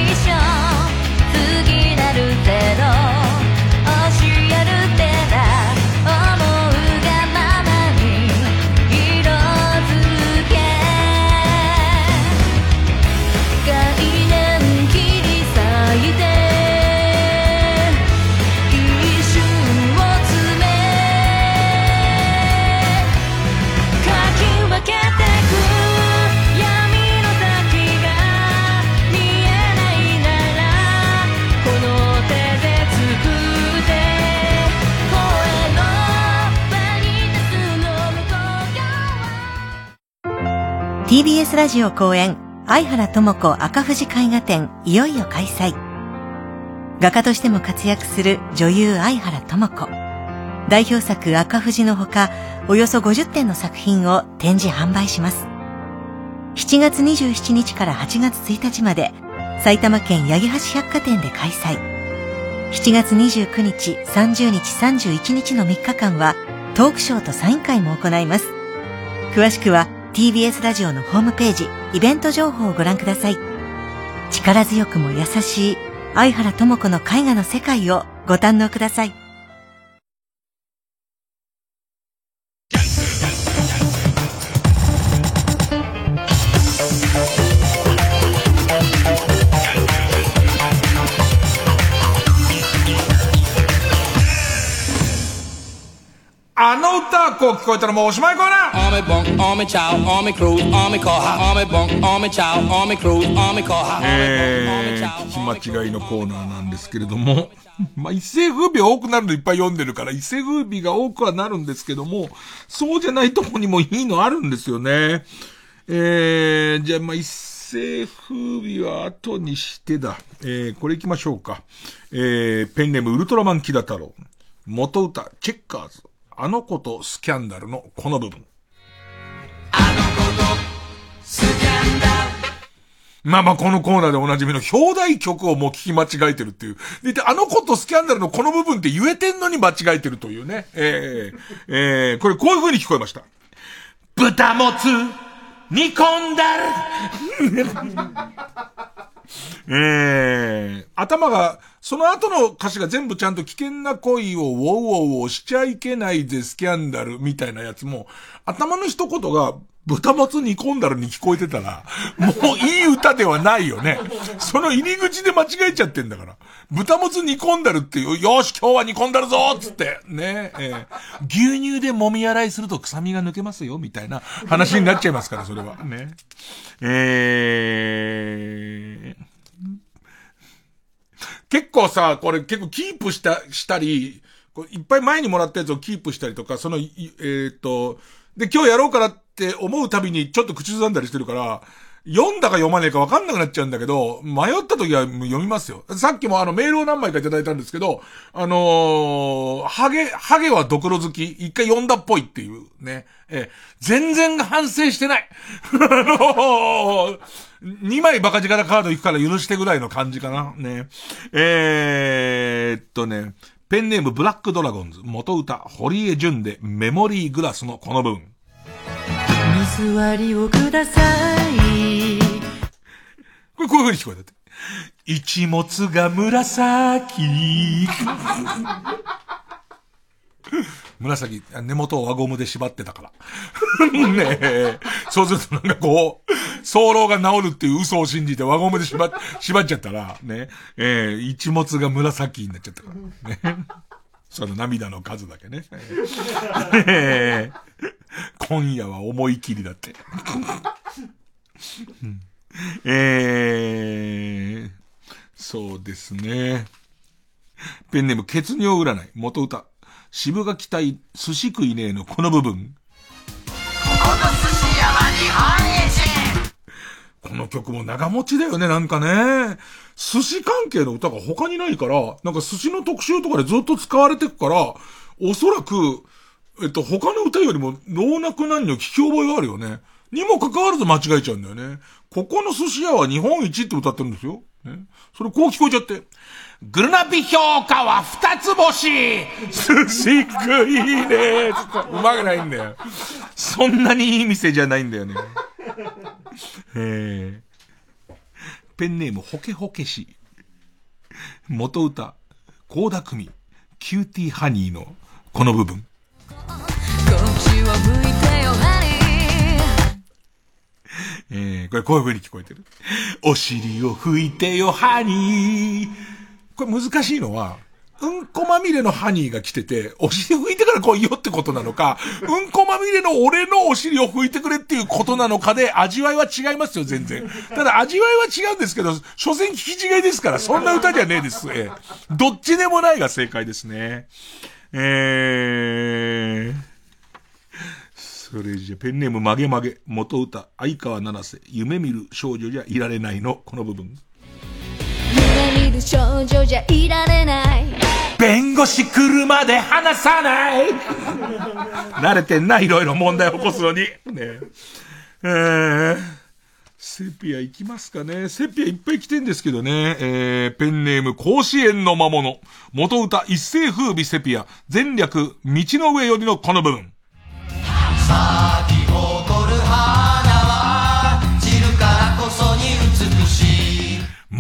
TBS ラジオ公演相原智子赤富士絵画展いよいよ開催。画家としても活躍する女優相原智子。代表作赤富士のほかおよそ50点の作品を展示販売します。7月27日から8月1日まで埼玉県八木橋百貨店で開催。7月29日30日31日の3日間はトークショーとサイン会も行います。詳しくは TBS ラジオのホームページイベント情報をご覧ください。力強くも優しい相原智子の絵画の世界をご堪能ください。あの歌こう聞こえたらもうおしまいコーナー Army bunk, army chow, army cruise, army car, army bunk, army chow, army cruise, army car. えー、聞き間違いのコーナーなんですけれども、まあ、一世風靡は多くなるのいっぱい読んでるから、一世風靡が多くはなるんですけども、そうじゃないとこにもいいのあるんですよね。えー、じゃあ、まあ、一世風靡は後にしてだ。えー、これ行きましょうか。えー、ペンネームウルトラマンキダ太郎。元歌、チェッカーズ。あの子とスキャンダルのこの部分。まあまあこのコーナーでおなじみの表題曲をもう聞き間違えてるっていう。で、であの子とスキャンダルのこの部分って言えてんのに間違えてるというね。えー、えー、これこういう風に聞こえました。豚もつ、煮込んだる。えー、頭が、その後の歌詞が全部ちゃんと危険な恋をウォウウォウをしちゃいけないでスキャンダルみたいなやつも、頭の一言が豚もつ煮込んだらに聞こえてたら、もういい歌ではないよね。その入り口で間違えちゃってんだから。豚もつ煮込んだるっていう、よし今日は煮込んだるぞつって、ね、えー牛乳で揉み洗いすると臭みが抜けますよ、みたいな話になっちゃいますから、それは。ね。えー、結構さ、これ結構キープした、したり、こいっぱい前にもらったやつをキープしたりとか、その、いえっ、と、で、今日やろうからって思うたびにちょっと口ずさんだりしてるから、読んだか読まねえか分かんなくなっちゃうんだけど、迷った時は読みますよ。さっきもあのメールを何枚かいただいたんですけど、あのーハゲ、ハゲはドクロ好き、一回読んだっぽいっていうね。え全然反省してない。あのー、2枚バカ力カード行くから許してぐらいの感じかな。ね。えーっとね、ペンネームブラックドラゴンズ、元歌、堀江淳でメモリーグラスのこの部分。水割りをくださいこれこういう風に聞こえたって。一物が紫。紫、根元を輪ゴムで縛ってたから。ねえ。そうするとなんかこう、早漏が治るっていう嘘を信じて輪ゴムで縛っ、縛っちゃったら、ね。えー一物が紫になっちゃったから。ね。その涙の数だけね。えー今夜は思い切りだって。えー、そうですね。ペンネーム、血尿占い、元歌。渋が期待、寿司食いねえのこの部分。この曲も長持ちだよね、なんかね。寿司関係の歌が他にないから、なんか寿司の特集とかでずっと使われてくから、おそらく、えっと、他の歌よりも老若男女聞き覚えがあるよね。にもかかわらず間違えちゃうんだよね。ここの寿司屋は日本一って歌ってるんですよ。ね、それこう聞こえちゃって。ぐるなび評価は二つ星寿司食いねうまくないんだよ。そんなにいい店じゃないんだよね。へえー、ペンネームホケホケし。元歌、高田組、キューティーハニーのこの部分。えー、これこういう風に聞こえてる。お尻を拭いてよ、ハニー。これ難しいのは、うんこまみれのハニーが来てて、お尻拭いてから来いよってことなのか、うんこまみれの俺のお尻を拭いてくれっていうことなのかで、味わいは違いますよ、全然。ただ味わいは違うんですけど、所詮聞き違いですから、そんな歌じゃねえです。えーどっちでもないが正解ですね。えー、それじゃ、ペンネーム曲げ曲げ、元歌、相川七瀬、夢見る少女じゃいられないの、この部分。る少女じゃいられない弁護士来るまで話さない慣れてんな、いろいろ問題起こすのに。ねえ。えー、セピア行きますかね。セピアいっぱい来てんですけどね。えー、ペンネーム甲子園の魔物。元歌一世風靡セピア。前略道の上よりのこの部分。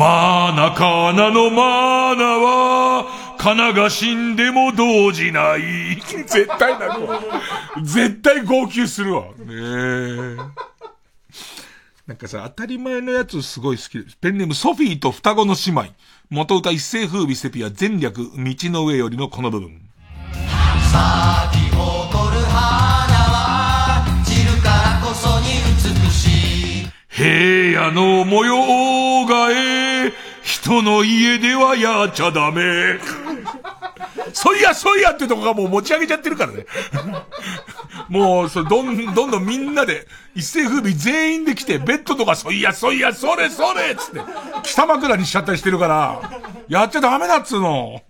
しいマナカナのマナは、カナが死んでも動じない。絶対泣くわ。絶対号泣するわ。ねえ。なんかさ、当たり前のやつすごい好きです。ペンネームソフィーと双子の姉妹。元歌一世風靡セピア前略道の上よりのこの部分。咲き誇る花平野の模様がえ、人の家ではやっちゃダメ。そいやそいやってとこがもう持ち上げちゃってるからね。もう、そどん、どんどんみんなで、一世風靡全員で来て、ベッドとかそいやそいや、それそれつって、北枕にしちゃったりしてるから、やっちゃダメだっつうの。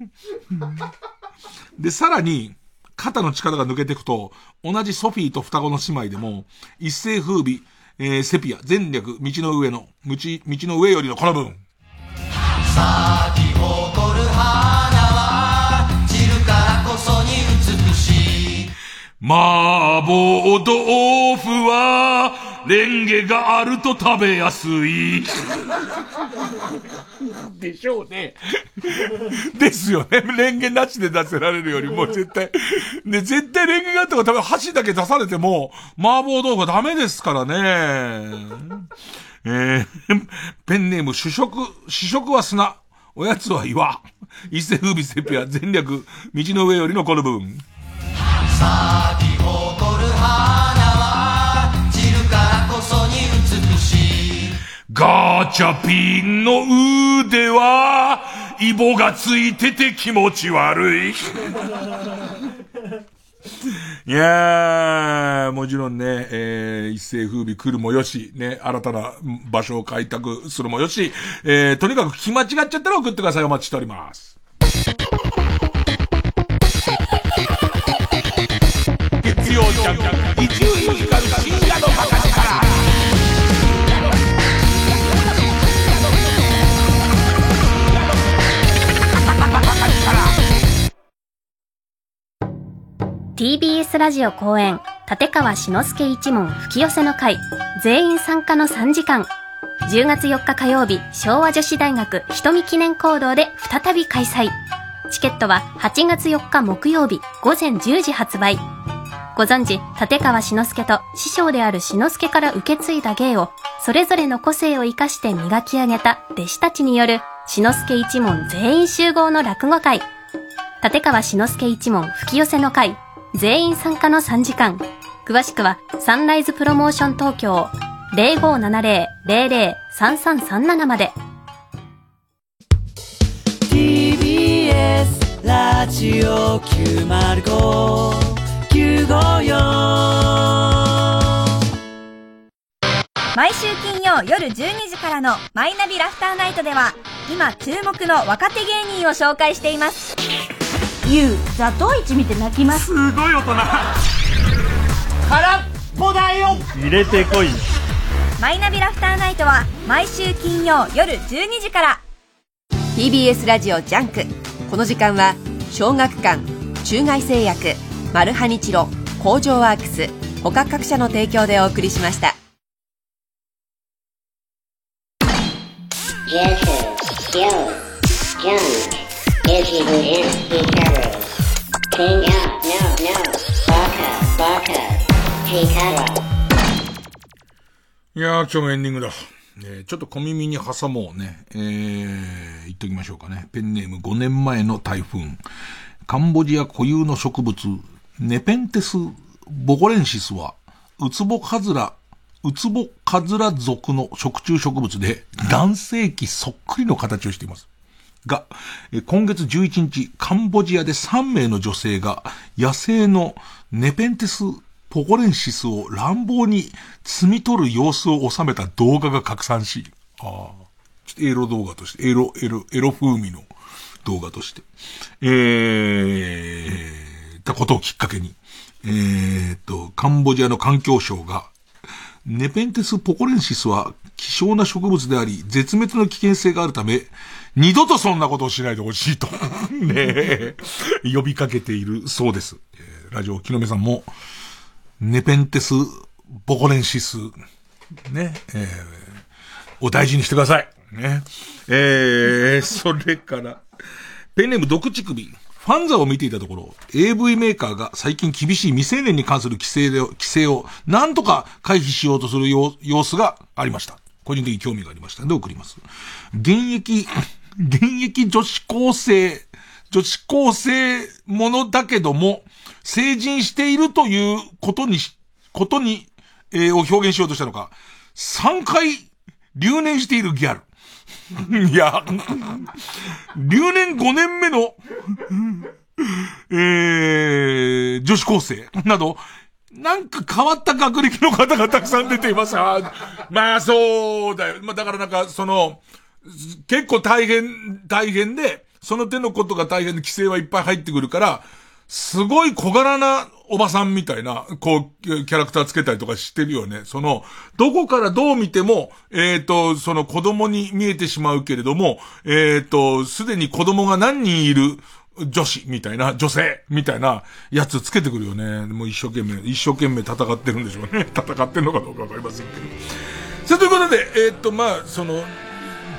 で、さらに、肩の力が抜けていくと、同じソフィーと双子の姉妹でも、一世風靡、えー、セピア、前略、道の上の、道、道の上よりのこの部分。咲き誇る花は散るからこそに美しい麻婆豆腐は、レンゲがあると食べやすい。でしょうね。ですよね。レンゲなしで出せられるよりも絶対。ね、絶対レンゲがあったから多分箸だけ出されても、麻婆豆腐はダメですからね。えー、ペンネーム主食、主食は砂。おやつは岩。一世風靡セピア、前略、道の上よりのこの部分。咲き誇る花しいガチャピンの腕は、イボがついてて気持ち悪い。いやー、もちろんね、えー、一世風靡来るもよし、ね、新たな場所を開拓するもよし、えー、とにかく気間違っちゃったら送ってください。お待ちしております。月曜ジャンク、一流ミュージカル深夜のバカ TBS ラジオ公演立川志の輔一門吹き寄せの会全員参加の3時間。10月4日火曜日昭和女子大学瞳記念講堂で再び開催。チケットは8月4日木曜日午前10時発売。ご存知立川志の輔と師匠である志の輔から受け継いだ芸をそれぞれの個性を生かして磨き上げた弟子たちによる志の輔一門全員集合の落語会。立川志の輔一門吹き寄せの会全員参加の3時間。詳しくは、サンライズプロモーション東京0570-003337まで。TBS ラジオ905954毎週金曜夜12時からのマイナビラフターナイトでは今注目の若手芸人を紹介していますゆうザトウイチ見て泣きます。すごい大人。空っぽだよ。入れてこい。マイナビラフターナイトは毎週金曜夜12時から。TBS ラジオ JUNK。この時間は小学館中外製薬マルハニチロ工場ワークス他各社の提供でお送りしましたいやー、今日もエンディングだ。えーちょっと小耳に挟もうね。えー、言っときましょうかね。ペンネーム5年前の台風。カンボジア固有の植物、ネペンテス・ボゴレンシスは、ウツボカズラ、ウツボカズラ属の食虫植物で、男性器そっくりの形をしています。が、えー今月11日、カンボジアで3名の女性が野生のネペンテスポコレンシスを乱暴に摘み取る様子を収めた動画が拡散し、ああ、ちょっとエロ動画として、エロ、エロ、エロ風味の動画として、えー、たことをきっかけに、えーっと、カンボジアの環境省が、ネペンテスポコレンシスは希少な植物であり、絶滅の危険性があるため、二度とそんなことをしないでほしいと、ねえ、呼びかけているそうです。ラジオ木の目さんも、ネペンテスポコレンシス、ね、えーお大事にしてください。ね。えー、それから、ペンネーム毒乳首。ファンザを見ていたところ、AV メーカーが最近厳しい未成年に関する規制で、規制をなんとか回避しようとする様様子がありました。個人的に興味がありましたので送ります。現役、現役女子高生、女子高生ものだけども、成人しているということにし、ことに、えーを表現しようとしたのか、3回留年しているギャル。いや、留年5年目の、えー、女子高生など、なんか変わった学歴の方がたくさん出ています。あまあそうだよ。まあだからなんかその、結構大変、大変で、その手のことが大変で規制はいっぱい入ってくるから、すごい小柄なおばさんみたいな、こう、キャラクターつけたりとかしてるよね。その、どこからどう見ても、えっ、と、その子供に見えてしまうけれども、えっ、と、すでに子供が何人いる女子みたいな、女性みたいなやつつけてくるよね。もう一生懸命、一生懸命戦ってるんでしょうね。戦ってんのかどうかわかりませんけど。さあ、ということで、えっ、と、まあ、その、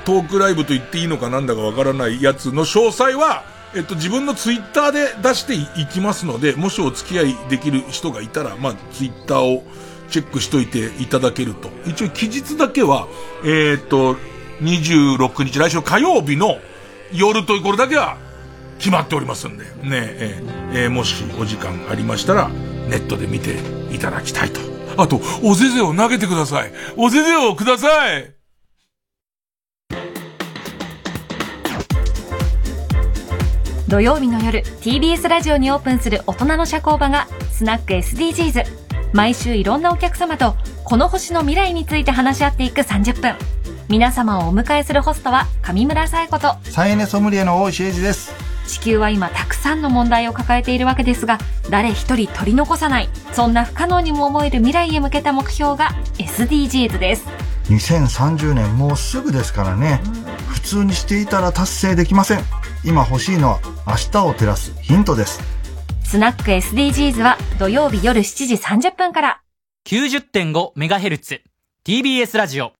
トークライブと言っていいのかなんだかわからないやつの詳細は、えっと、自分のツイッターで出していきますので、もしお付き合いできる人がいたら、まあ、ツイッターをチェックしといていただけると。一応、期日だけは、えっと、26日、来週火曜日の夜というこれだけは決まっておりますんで、ねえーえーもしお時間ありましたら、ネットで見ていただきたいと。あと、おぜぜを投げてください。おぜぜをください。土曜日の夜 TBS ラジオにオープンする大人の社交場がスナック SDGs 毎週いろんなお客様とこの星の未来について話し合っていく30分。皆様をお迎えするホストは上村さえこと再エネソムリエの大石英二です。地球は今たくさんの問題を抱えているわけですが誰一人取り残さないそんな不可能にも思える未来へ向けた目標が SDGs です。2030年もうすぐですからね。普通にしていたら達成できません今欲しいのは明日を照らすヒントです。スナック SDGs は土曜日夜7時30分から。90.5MHz TBS ラジオ。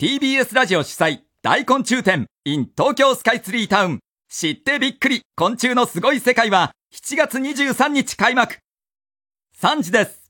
TBS ラジオ主催大昆虫展 in 東京スカイツリータウン知ってびっくり。昆虫のすごい世界は7月23日開幕。3時です